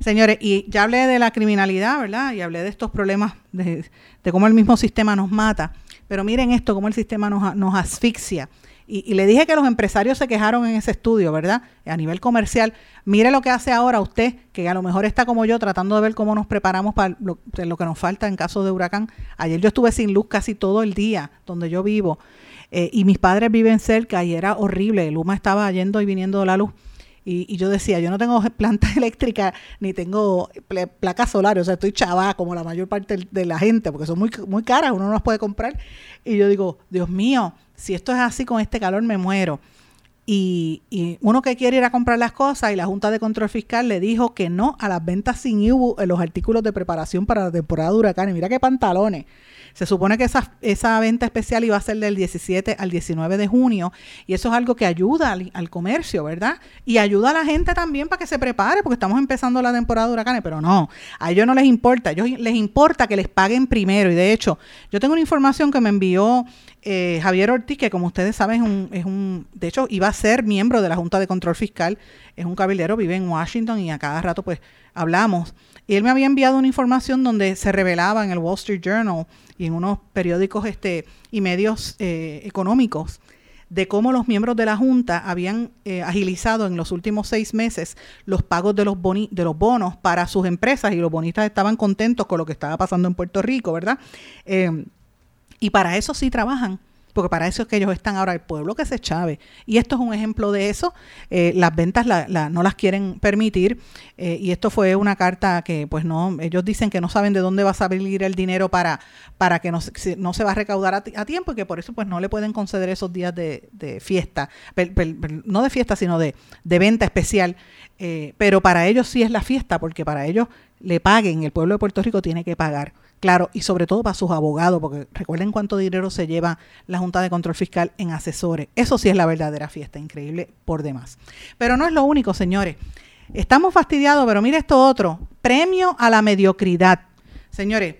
Señores, y ya hablé de la criminalidad, ¿verdad? Y hablé de estos problemas de, de cómo el mismo sistema nos mata, pero miren esto, cómo el sistema nos, nos asfixia. Y, le dije que los empresarios se quejaron en ese estudio, ¿verdad? A nivel comercial. Mire lo que hace ahora usted, que a lo mejor está como yo tratando de ver cómo nos preparamos para lo, que nos falta en caso de huracán. Ayer yo estuve sin luz casi todo el día donde yo vivo. Eh, y mis padres viven cerca y era horrible. Luma estaba yendo y viniendo la luz. Y, yo decía, yo no tengo <laughs> planta eléctrica ni tengo placas solares, o sea, estoy chava como la mayor parte de la gente, porque son muy, muy caras, uno no las puede comprar. Y yo digo, Dios mío, si esto es así con este calor me muero. Y, uno que quiere ir a comprar las cosas y la Junta de Control Fiscal le dijo que no a las ventas sin IBU en los artículos de preparación para la temporada de huracanes. Mira qué pantalones. Se supone que esa, esa venta especial iba a ser del 17 al 19 de junio y eso es algo que ayuda al, comercio, ¿verdad? Y ayuda a la gente también para que se prepare porque estamos empezando la temporada de huracanes, pero no, a ellos no les importa, a ellos les importa que les paguen primero y de hecho yo tengo una información que me envió eh, Javier Ortiz, que como ustedes saben es un, es un, de hecho iba a ser miembro de la Junta de Control Fiscal, es un cabildero, vive en Washington y a cada rato pues hablamos. Y él me había enviado una información donde se revelaba en el Wall Street Journal y en unos periódicos este, y medios eh, económicos de cómo los miembros de la Junta habían eh, agilizado en los últimos seis meses los pagos de los, de los bonos para sus empresas y los bonistas estaban contentos con lo que estaba pasando en Puerto Rico, ¿verdad? Eh, y para eso sí trabajan porque para eso es que ellos están ahora, el pueblo que se chave. Y esto es un ejemplo de eso. Eh, las ventas no las quieren permitir eh, y esto fue una carta que pues no, ellos dicen que no saben de dónde va a salir el dinero para, para que no, no se va a recaudar a, tiempo y que por eso pues no le pueden conceder esos días de, fiesta, no de fiesta, sino de, de venta especial. Eh, pero para ellos sí es la fiesta, porque para ellos le paguen, el pueblo de Puerto Rico tiene que pagar. Claro, y sobre todo para sus abogados, porque recuerden cuánto dinero se lleva la Junta de Control Fiscal en asesores. Eso sí es la verdadera fiesta, increíble por demás. Pero no es lo único, señores. Estamos fastidiados, pero mire esto otro. Premio a la mediocridad. Señores,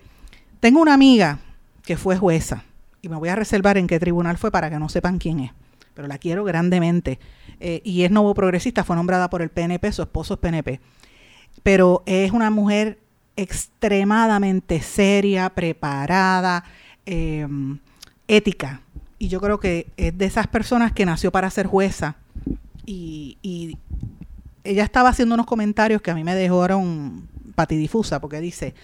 tengo una amiga que fue jueza, y me voy a reservar en qué tribunal fue para que no sepan quién es, pero la quiero grandemente. Eh, y es nuevo progresista, fue nombrada por el PNP, su esposo es PNP. Pero es una mujer extremadamente seria, preparada, em, ética. Y yo creo que es de esas personas que nació para ser jueza. Y, y ella estaba haciendo unos comentarios que a mí me dejaron patidifusa, porque dice,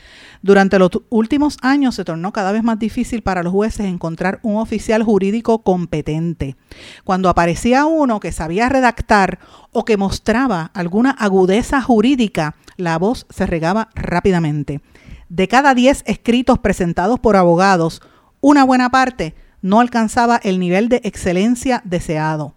durante los últimos años se tornó cada vez más difícil para los jueces encontrar un oficial jurídico competente. Cuando aparecía uno que sabía redactar o que mostraba alguna agudeza jurídica, la voz se regaba rápidamente. De cada 10 escritos presentados por abogados, una buena parte no alcanzaba el nivel de excelencia deseado.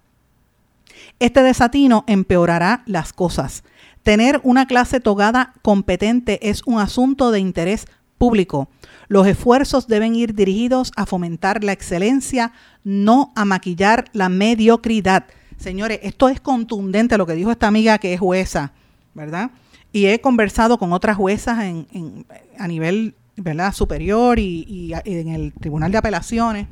Este desatino empeorará las cosas. Tener una clase togada competente es un asunto de interés público. Los esfuerzos deben ir dirigidos a fomentar la excelencia, no a maquillar la mediocridad. Señores, esto es contundente lo que dijo esta amiga que es jueza, ¿verdad? Y he conversado con otras juezas a nivel superior y en el Tribunal de Apelaciones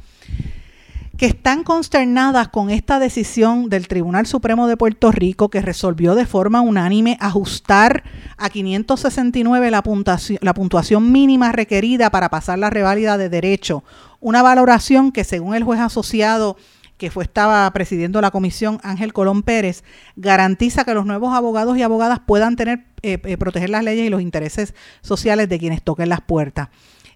que están consternadas con esta decisión del Tribunal Supremo de Puerto Rico que resolvió de forma unánime ajustar a 569 la puntuación, la puntuación mínima requerida para pasar la reválida de derecho. Una valoración que según el juez asociado que fue, estaba presidiendo la comisión, Ángel Colón Pérez, garantiza que los nuevos abogados y abogadas puedan tener, eh, eh, proteger las leyes y los intereses sociales de quienes toquen las puertas.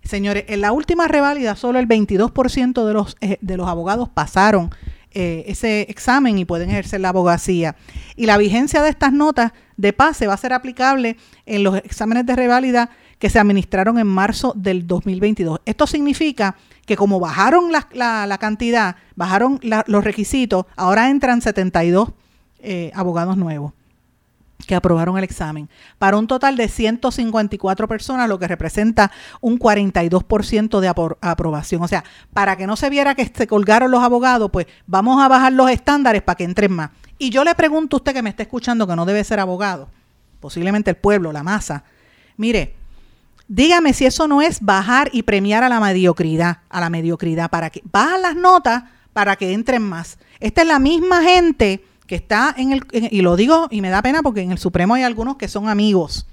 Señores, en la última reválida solo el 22% de los, eh, de los abogados pasaron eh, ese examen y pueden ejercer la abogacía. Y la vigencia de estas notas de pase va a ser aplicable en los exámenes de reválida que se administraron en marzo del 2022. Esto significa que como bajaron la, cantidad, bajaron los requisitos, ahora entran 72 eh, abogados nuevos que aprobaron el examen, para un total de 154 personas, lo que representa un 42% de aprobación. O sea, para que no se viera que se colgaron los abogados, pues vamos a bajar los estándares para que entren más. Y yo le pregunto a usted que me está escuchando, que no debe ser abogado, posiblemente el pueblo, la masa, mire, dígame si eso no es bajar y premiar a la mediocridad, a la mediocridad, para que bajan las notas para que entren más. Esta es la misma gente que está en el, y lo digo y me da pena porque en el Supremo hay algunos que son amigos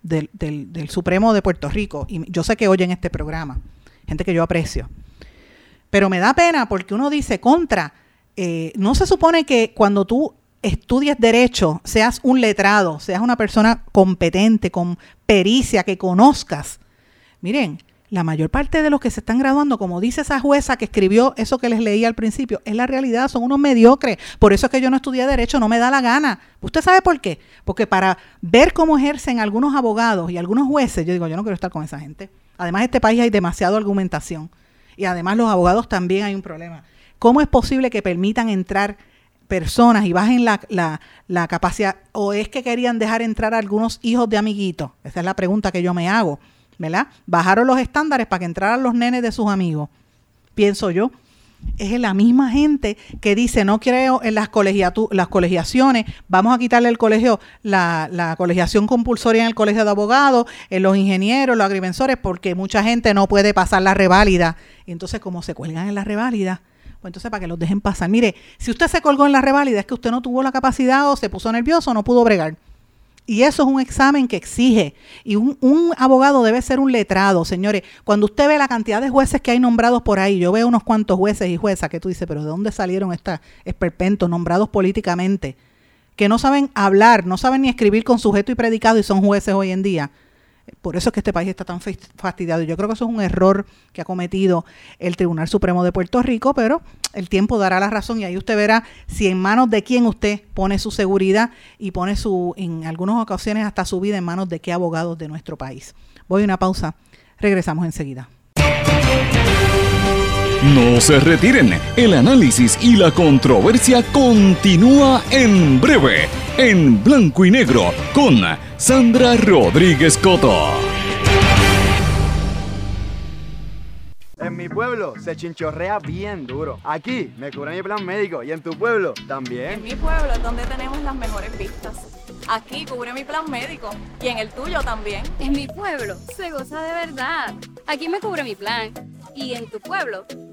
del, del, Supremo de Puerto Rico y yo sé que oyen este programa, gente que yo aprecio. Pero me da pena porque uno dice contra, eh, no se supone que cuando tú estudies derecho, seas un letrado, seas una persona competente, con pericia, que conozcas. Miren, la mayor parte de los que se están graduando, como dice esa jueza que escribió eso que les leí al principio, es la realidad, son unos mediocres. Por eso es que yo no estudié derecho, no me da la gana. ¿Usted sabe por qué? Porque para ver cómo ejercen algunos abogados y algunos jueces, yo digo, yo no quiero estar con esa gente. Además, en este país hay demasiada argumentación. Y además los abogados también hay un problema. ¿Cómo es posible que permitan entrar personas y bajen la, la, la capacidad? ¿O es que querían dejar entrar a algunos hijos de amiguitos? Esa es la pregunta que yo me hago ¿verdad? Bajaron los estándares para que entraran los nenes de sus amigos, pienso yo. Es la misma gente que dice, no creo en las, las colegiaciones, vamos a quitarle el colegio, la, la colegiación compulsoria en el colegio de abogados, en los ingenieros, los agrimensores, porque mucha gente no puede pasar la reválida. Y entonces, como se cuelgan en la reválida, pues entonces para que los dejen pasar. Mire, si usted se colgó en la reválida es que usted no tuvo la capacidad o se puso nervioso no pudo bregar. Y eso es un examen que exige. Y un, un, abogado debe ser un letrado, señores. Cuando usted ve la cantidad de jueces que hay nombrados por ahí, yo veo unos cuantos jueces y juezas que tú dices, pero ¿de dónde salieron estos esperpentos nombrados políticamente? Que no saben hablar, no saben ni escribir con sujeto y predicado y son jueces hoy en día. Por eso es que este país está tan fastidiado. Yo creo que eso es un error que ha cometido el Tribunal Supremo de Puerto Rico, pero el tiempo dará la razón y ahí usted verá si en manos de quién usted pone su seguridad y pone su, en algunas ocasiones hasta su vida en manos de qué abogados de nuestro país. Voy a una pausa. Regresamos enseguida. No se retiren, el análisis y la controversia continúa en breve, en blanco y negro, con Sandra Rodríguez Coto. En mi pueblo se chinchorrea bien duro. Aquí me cubre mi plan médico y en tu pueblo también. En mi pueblo es donde tenemos las mejores vistas. Aquí cubre mi plan médico y en el tuyo también. En mi pueblo se goza de verdad. Aquí me cubre mi plan y en tu pueblo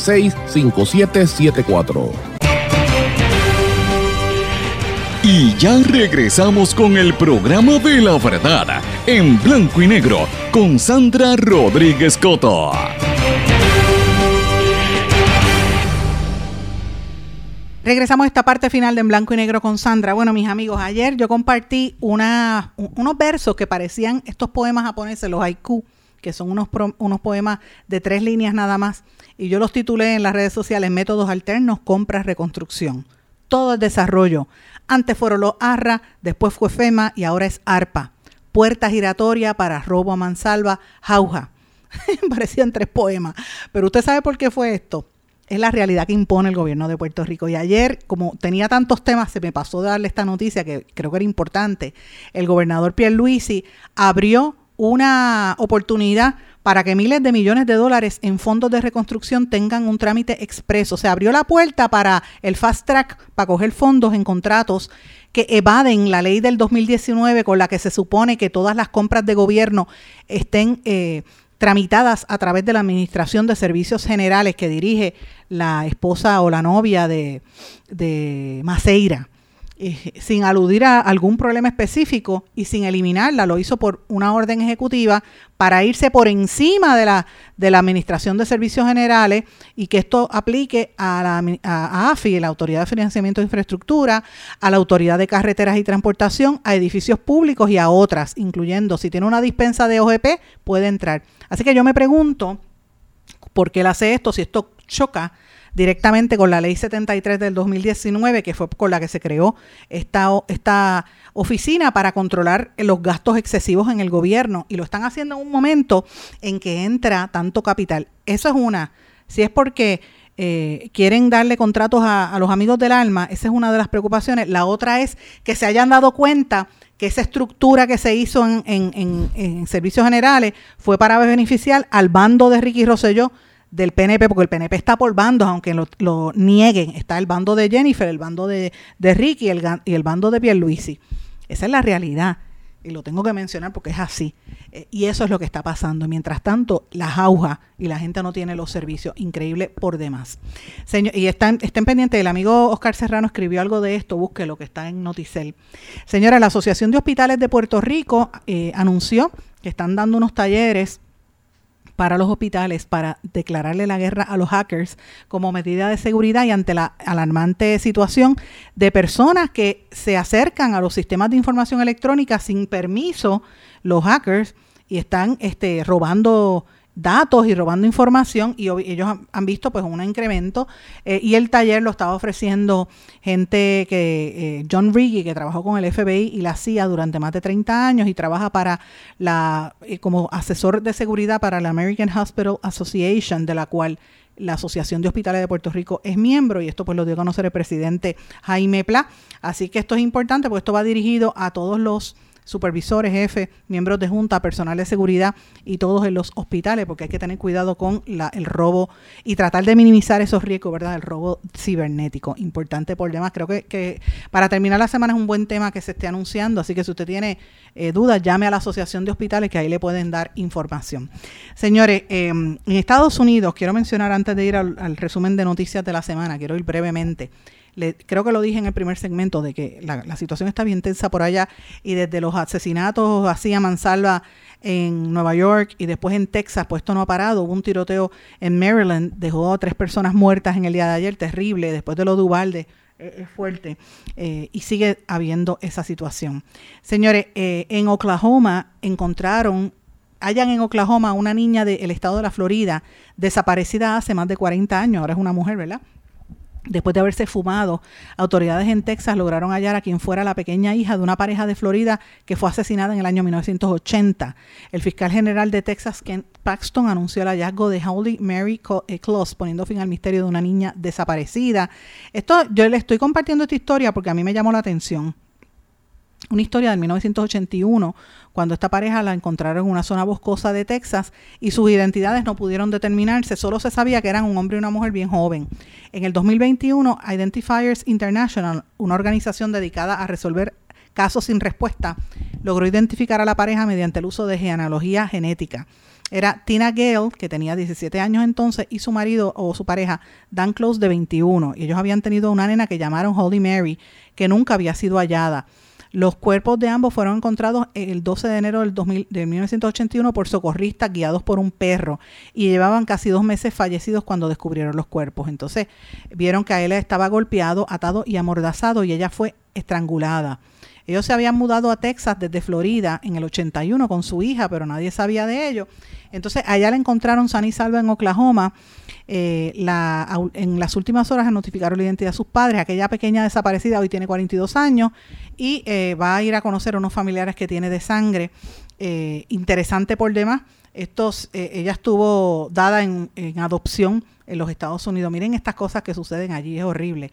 5774 Y ya regresamos con el programa de la verdad, en blanco y negro, con Sandra Rodríguez Coto. Regresamos a esta parte final de En Blanco y Negro con Sandra. Bueno, mis amigos, ayer yo compartí una, unos versos que parecían estos poemas japoneses, los haiku, que son unos, unos poemas de tres líneas nada más, y yo los titulé en las redes sociales Métodos Alternos, Compras, Reconstrucción. Todo el desarrollo. Antes fueron los ARRA, después fue FEMA y ahora es ARPA. Puerta giratoria para robo a mansalva, jauja. <laughs> Parecían tres poemas. Pero usted sabe por qué fue esto. Es la realidad que impone el gobierno de Puerto Rico. Y ayer, como tenía tantos temas, se me pasó darle esta noticia que creo que era importante. El gobernador Pierre Luisi abrió una oportunidad para que miles de millones de dólares en fondos de reconstrucción tengan un trámite expreso. Se abrió la puerta para el fast track, para coger fondos en contratos que evaden la ley del 2019 con la que se supone que todas las compras de gobierno estén eh, tramitadas a través de la Administración de Servicios Generales que dirige la esposa o la novia de, de Maceira. Eh, sin aludir a algún problema específico y sin eliminarla, lo hizo por una orden ejecutiva para irse por encima de la, de la Administración de Servicios Generales y que esto aplique a la a AFI, la Autoridad de Financiamiento de Infraestructura, a la Autoridad de Carreteras y Transportación, a edificios públicos y a otras, incluyendo si tiene una dispensa de OGP, puede entrar. Así que yo me pregunto, ¿por qué él hace esto? Si esto choca directamente con la ley 73 del 2019, que fue con la que se creó esta, esta oficina para controlar los gastos excesivos en el gobierno. Y lo están haciendo en un momento en que entra tanto capital. Eso es una. Si es porque eh, quieren darle contratos a, los amigos del alma, esa es una de las preocupaciones. La otra es que se hayan dado cuenta que esa estructura que se hizo en, en, en servicios generales fue para beneficiar al bando de Ricky Rosselló del PNP, porque el PNP está por bandos, aunque lo, nieguen. Está el bando de Jennifer, el bando de, Ricky y el, y el bando de Pierluisi. Esa es la realidad. y lo tengo que mencionar porque es así. Eh, y eso es lo que está pasando. Mientras tanto, la jauja y la gente no tiene los servicios. Increíble por demás. Señor, y están, estén pendientes, el amigo Oscar Serrano escribió algo de esto, busque lo que está en Noticel. Señora, la Asociación de Hospitales de Puerto Rico eh, anunció que están dando unos talleres para los hospitales para declararle la guerra a los hackers como medida de seguridad y ante la alarmante situación de personas que se acercan a los sistemas de información electrónica sin permiso, los hackers, y están este, robando datos y robando información y ellos han, visto pues un incremento eh, y el taller lo estaba ofreciendo gente que eh, John Riggy que trabajó con el FBI y la CIA durante más de 30 años y trabaja para la eh, como asesor de seguridad para la American Hospital Association de la cual la Asociación de Hospitales de Puerto Rico es miembro y esto pues lo dio a conocer el presidente Jaime Pla. Así que esto es importante porque esto va dirigido a todos los supervisores, jefes, miembros de junta, personal de seguridad y todos en los hospitales, porque hay que tener cuidado con la, el robo y tratar de minimizar esos riesgos, ¿verdad? El robo cibernético. Importante por demás. Creo que, que para terminar la semana es un buen tema que se esté anunciando, así que si usted tiene eh, dudas, llame a la Asociación de Hospitales que ahí le pueden dar información. Señores, em, en Estados Unidos, quiero mencionar antes de ir al, al resumen de noticias de la semana, quiero ir brevemente creo que lo dije en el primer segmento de que la, situación está bien tensa por allá y desde los asesinatos así a mansalva en Nueva York y después en Texas, pues esto no ha parado. Hubo un tiroteo en Maryland, dejó a tres personas muertas en el día de ayer, terrible, después de lo de Ubalde, es fuerte eh, y sigue habiendo esa situación. Señores, eh, en Oklahoma encontraron, hayan en Oklahoma una niña del estado de la Florida desaparecida hace más de 40 años, ahora es una mujer, ¿verdad? Después de haberse fumado, autoridades en Texas lograron hallar a quien fuera la pequeña hija de una pareja de Florida que fue asesinada en el año 1980. El fiscal general de Texas, Ken Paxton, anunció el hallazgo de Holy Mary eh, Close, poniendo fin al misterio de una niña desaparecida. Esto, yo le estoy compartiendo esta historia porque a mí me llamó la atención una historia de 1981, cuando esta pareja la encontraron en una zona boscosa de Texas y sus identidades no pudieron determinarse, solo se sabía que eran un hombre y una mujer bien joven. En el 2021, Identifiers International, una organización dedicada a resolver casos sin respuesta, logró identificar a la pareja mediante el uso de genealogía genética. Era Tina Gale, que tenía 17 años entonces, y su marido o su pareja, Dan Close, de 21. Y ellos habían tenido una nena que llamaron Holy Mary, que nunca había sido hallada. Los cuerpos de ambos fueron encontrados el 12 de enero del, 2000, de 1981 por socorristas guiados por un perro y llevaban casi dos meses fallecidos cuando descubrieron los cuerpos. Entonces vieron que a él estaba golpeado, atado y amordazado y ella fue estrangulada. Ellos se habían mudado a Texas desde Florida en el 81 con su hija, pero nadie sabía de ello. Entonces allá la encontraron sana y salva en Oklahoma eh, en las últimas horas notificaron la identidad de sus padres. Aquella pequeña desaparecida hoy tiene 42 años y eh, va a ir a conocer a unos familiares que tiene de sangre. Eh, interesante por demás. Estos, ella estuvo dada en, adopción en los Estados Unidos. Miren estas cosas que suceden allí, es horrible.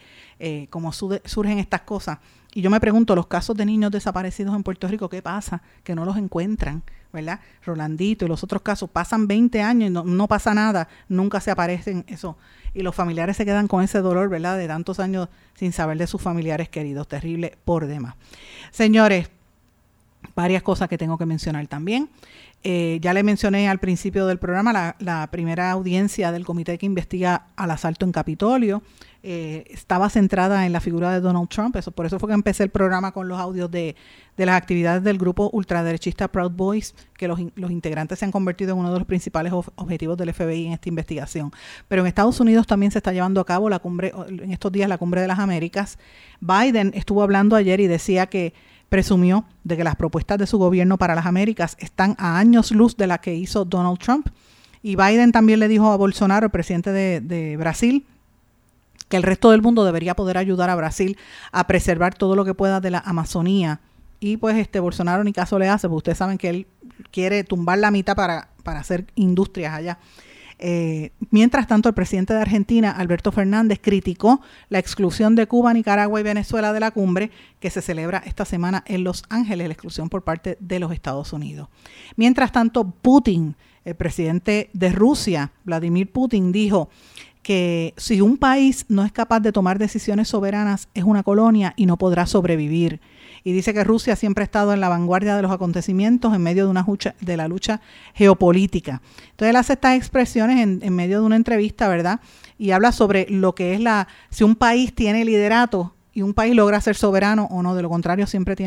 cómo surgen estas cosas. Y yo me pregunto, los casos de niños desaparecidos en Puerto Rico, ¿qué pasa? Que no los encuentran. ¿verdad? Rolandito y los otros casos, pasan 20 años y no, pasa nada, nunca se aparecen eso. Y los familiares se quedan con ese dolor, ¿verdad? De tantos años sin saber de sus familiares queridos, terrible por demás. Señores, varias cosas que tengo que mencionar también. Eh, ya le mencioné al principio del programa la, primera audiencia del comité que investiga al asalto en Capitolio. Eh, estaba centrada en la figura de Donald Trump. Eso, por eso fue que empecé el programa con los audios de, las actividades del grupo ultraderechista Proud Boys, que los, integrantes se han convertido en uno de los principales objetivos del FBI en esta investigación. Pero en Estados Unidos también se está llevando a cabo la cumbre, en estos días la cumbre de las Américas. Biden estuvo hablando ayer y decía que presumió de que las propuestas de su gobierno para las Américas están a años luz de la que hizo Donald Trump. Y Biden también le dijo a Bolsonaro, el presidente de Brasil, que el resto del mundo debería poder ayudar a Brasil a preservar todo lo que pueda de la Amazonía. Y pues este Bolsonaro ni caso le hace, porque ustedes saben que él quiere tumbar la mitad para, para hacer industrias allá. Eh, mientras tanto, el presidente de Argentina, Alberto Fernández, criticó la exclusión de Cuba, Nicaragua y Venezuela de la cumbre que se celebra esta semana en Los Ángeles, la exclusión por parte de los Estados Unidos. Mientras tanto, Putin, el presidente de Rusia, Vladimir Putin, dijo que si un país no es capaz de tomar decisiones soberanas, es una colonia y no podrá sobrevivir. Y dice que Rusia siempre ha estado en la vanguardia de los acontecimientos en medio de una lucha, de la lucha geopolítica. Entonces él hace estas expresiones en, en medio de una entrevista, ¿verdad? Y habla sobre lo que es la, si un país tiene liderato y un país logra ser soberano o no, de lo contrario siempre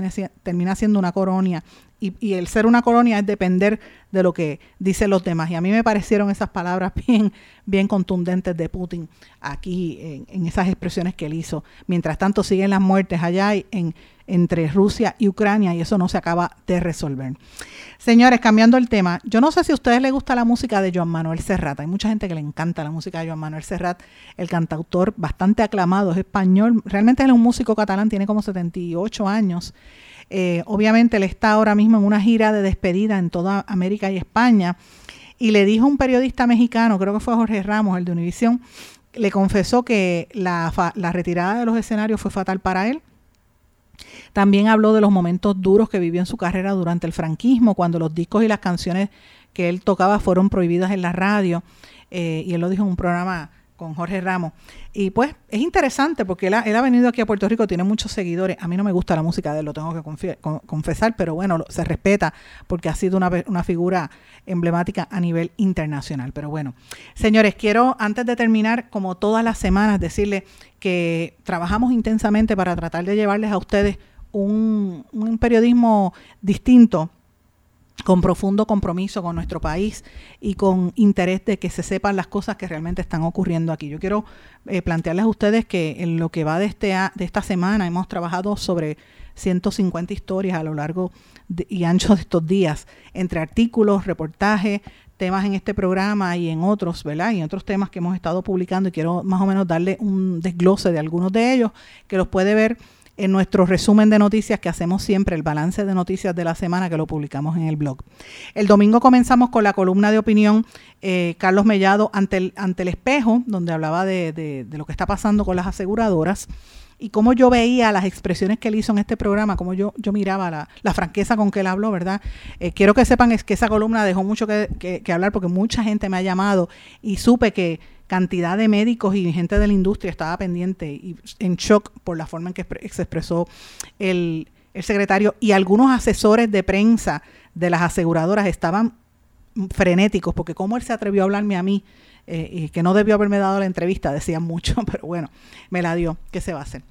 termina siendo una colonia y, y, el ser una colonia es depender de lo que dicen los demás. Y a mí me parecieron esas palabras <laughs> bien, bien contundentes de Putin aquí en, en esas expresiones que él hizo. Mientras tanto siguen las muertes allá en, entre Rusia y Ucrania y eso no se acaba de resolver. Señores, cambiando el tema, yo no sé si a ustedes les gusta la música de Joan Manuel Serrat. Hay mucha gente que le encanta la música de Joan Manuel Serrat, el cantautor bastante aclamado, es español, realmente es un músico catalán, tiene como 78 años. Eh, obviamente él está ahora mismo en una gira de despedida en toda América y España y le dijo a un periodista mexicano, creo que fue Jorge Ramos, el de Univisión, le confesó que la, la retirada de los escenarios fue fatal para él también habló de los momentos duros que vivió en su carrera durante el franquismo, cuando los discos y las canciones que él tocaba fueron prohibidas en la radio. Eh, y él lo dijo en un programa con Jorge Ramos. Y pues es interesante porque él ha, venido aquí a Puerto Rico, tiene muchos seguidores. A mí no me gusta la música de él, lo tengo que confesar, pero bueno, se respeta porque ha sido una, una, figura emblemática a nivel internacional. Pero bueno, señores, quiero antes de terminar, como todas las semanas, decirles que trabajamos intensamente para tratar de llevarles a ustedes un, un periodismo distinto con profundo compromiso con nuestro país y con interés de que se sepan las cosas que realmente están ocurriendo aquí. Yo quiero eh, plantearles a ustedes que en lo que va de, este, de esta semana hemos trabajado sobre 150 historias a lo largo de, y ancho de estos días, entre artículos, reportajes, temas en este programa y en otros, ¿verdad? Y en otros temas que hemos estado publicando y quiero más o menos darle un desglose de algunos de ellos que los puede ver en nuestro resumen de noticias que hacemos siempre, el balance de noticias de la semana que lo publicamos en el blog. El domingo comenzamos con la columna de opinión eh, Carlos Mellado ante el, ante el espejo, donde hablaba de, de, lo que está pasando con las aseguradoras y cómo yo veía las expresiones que él hizo en este programa, cómo yo, yo miraba la, la franqueza con que él habló, ¿verdad? Eh, quiero que sepan es que esa columna dejó mucho que, que, hablar porque mucha gente me ha llamado y supe que cantidad de médicos y gente de la industria estaba pendiente y en shock por la forma en que se expresó el, el secretario y algunos asesores de prensa de las aseguradoras estaban frenéticos porque cómo él se atrevió a hablarme a mí eh, y que no debió haberme dado la entrevista, decían mucho, <laughs> pero bueno, me la dio. ¿Qué se va a hacer?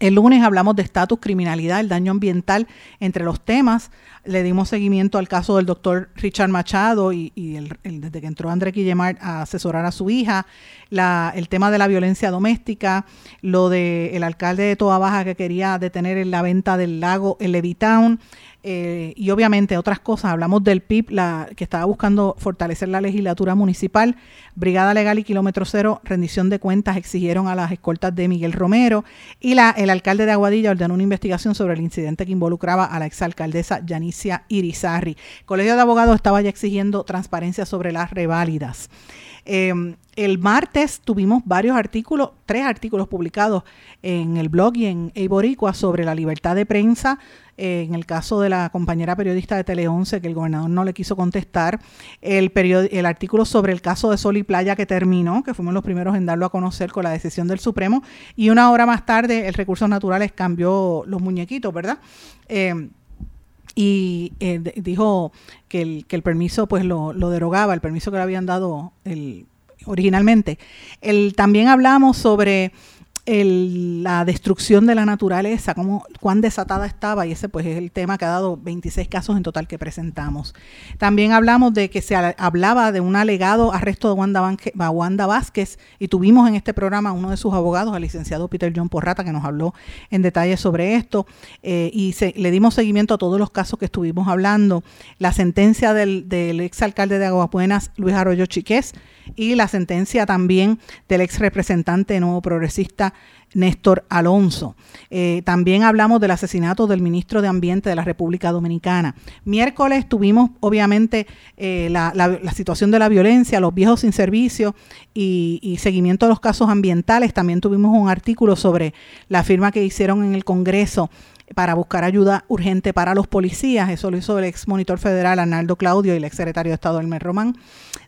El lunes hablamos de estatus, criminalidad, el daño ambiental entre los temas. Le dimos seguimiento al caso del doctor Richard Machado y, el, desde que entró André Guillemar a asesorar a su hija, el tema de la violencia doméstica, lo del el alcalde de Toa Baja que quería detener la venta del lago, el Levitown, eh, y obviamente otras cosas. Hablamos del PIB, la, que estaba buscando fortalecer la legislatura municipal, Brigada Legal y Kilómetro Cero, rendición de cuentas, exigieron a las escoltas de Miguel Romero y la, el alcalde de Aguadilla ordenó una investigación sobre el incidente que involucraba a la exalcaldesa Irizarri. Colegio de Abogados estaba ya exigiendo transparencia sobre las reválidas. Eh, el martes tuvimos varios artículos, tres artículos publicados en el blog y en Eiboricua sobre la libertad de prensa, en el caso de la compañera periodista de Tele 11 que el gobernador no le quiso contestar, el, el artículo sobre el caso de Sol y Playa que terminó, que fuimos los primeros en darlo a conocer con la decisión del Supremo, y una hora más tarde el Recursos Naturales cambió los muñequitos, ¿verdad? Eh, y eh, dijo que el, que el permiso pues lo, lo, derogaba, el permiso que le habían dado el, originalmente. También hablamos sobre el, la destrucción de la naturaleza, cómo, cuán desatada estaba, y ese pues es el tema que ha dado 26 casos en total que presentamos. También hablamos de que se hablaba de un alegado arresto de Wanda, Vázquez, y tuvimos en este programa uno de sus abogados, el licenciado Peter John Porrata, que nos habló en detalle sobre esto, eh, y se, le dimos seguimiento a todos los casos que estuvimos hablando. La sentencia del, del exalcalde de Aguapuenas, Luis Arroyo Chiqués, y la sentencia también del ex representante nuevo progresista Néstor Alonso. Eh, también hablamos del asesinato del ministro de Ambiente de la República Dominicana. Miércoles tuvimos, obviamente, eh, la, situación de la violencia, los viejos sin servicio y, y, seguimiento de los casos ambientales. También tuvimos un artículo sobre la firma que hicieron en el Congreso para buscar ayuda urgente para los policías. Eso lo hizo el ex monitor federal Arnaldo Claudio y el ex secretario de Estado Elmer Román.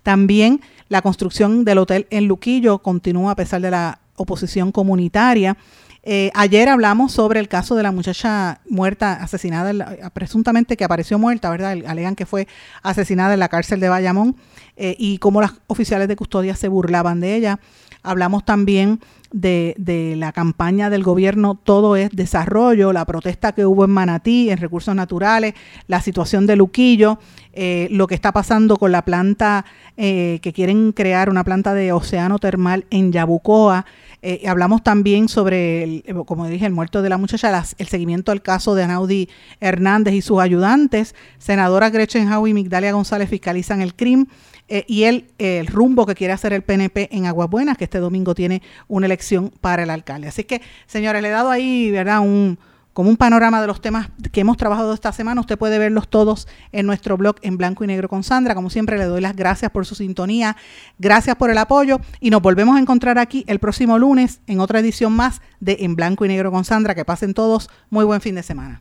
También la construcción del hotel en Luquillo continúa a pesar de la oposición comunitaria. Eh, ayer hablamos sobre el caso de la muchacha muerta, asesinada, la- presuntamente que apareció muerta, ¿verdad? Alegan que fue asesinada en la cárcel de Bayamón eh, y cómo las oficiales de custodia se burlaban de ella. Hablamos también de, de la campaña del gobierno Todo es Desarrollo, la protesta que hubo en Manatí, en recursos naturales, la situación de Luquillo, eh, lo que está pasando con la planta eh, que quieren crear, una planta de océano termal en Yabucoa. Eh, hablamos también sobre, el- eh, como dije, el muerto de la muchacha, las- el seguimiento al caso de Anaudi Hernández y sus ayudantes. Senadora Gretchen Howe y Migdalia González fiscalizan el crimen. eh, y el, el rumbo que quiere hacer el PNP en Aguas Buenas, que este domingo tiene una elección para el alcalde. Así que, señores, le he dado ahí, ¿verdad? Un, como un panorama de los temas que hemos trabajado esta semana. Usted puede verlos todos en nuestro blog en blanco y negro con Sandra. Como siempre, le doy las gracias por su sintonía, gracias por el apoyo y nos volvemos a encontrar aquí el próximo lunes en otra edición más de En blanco y negro con Sandra. Que pasen todos muy buen fin de semana.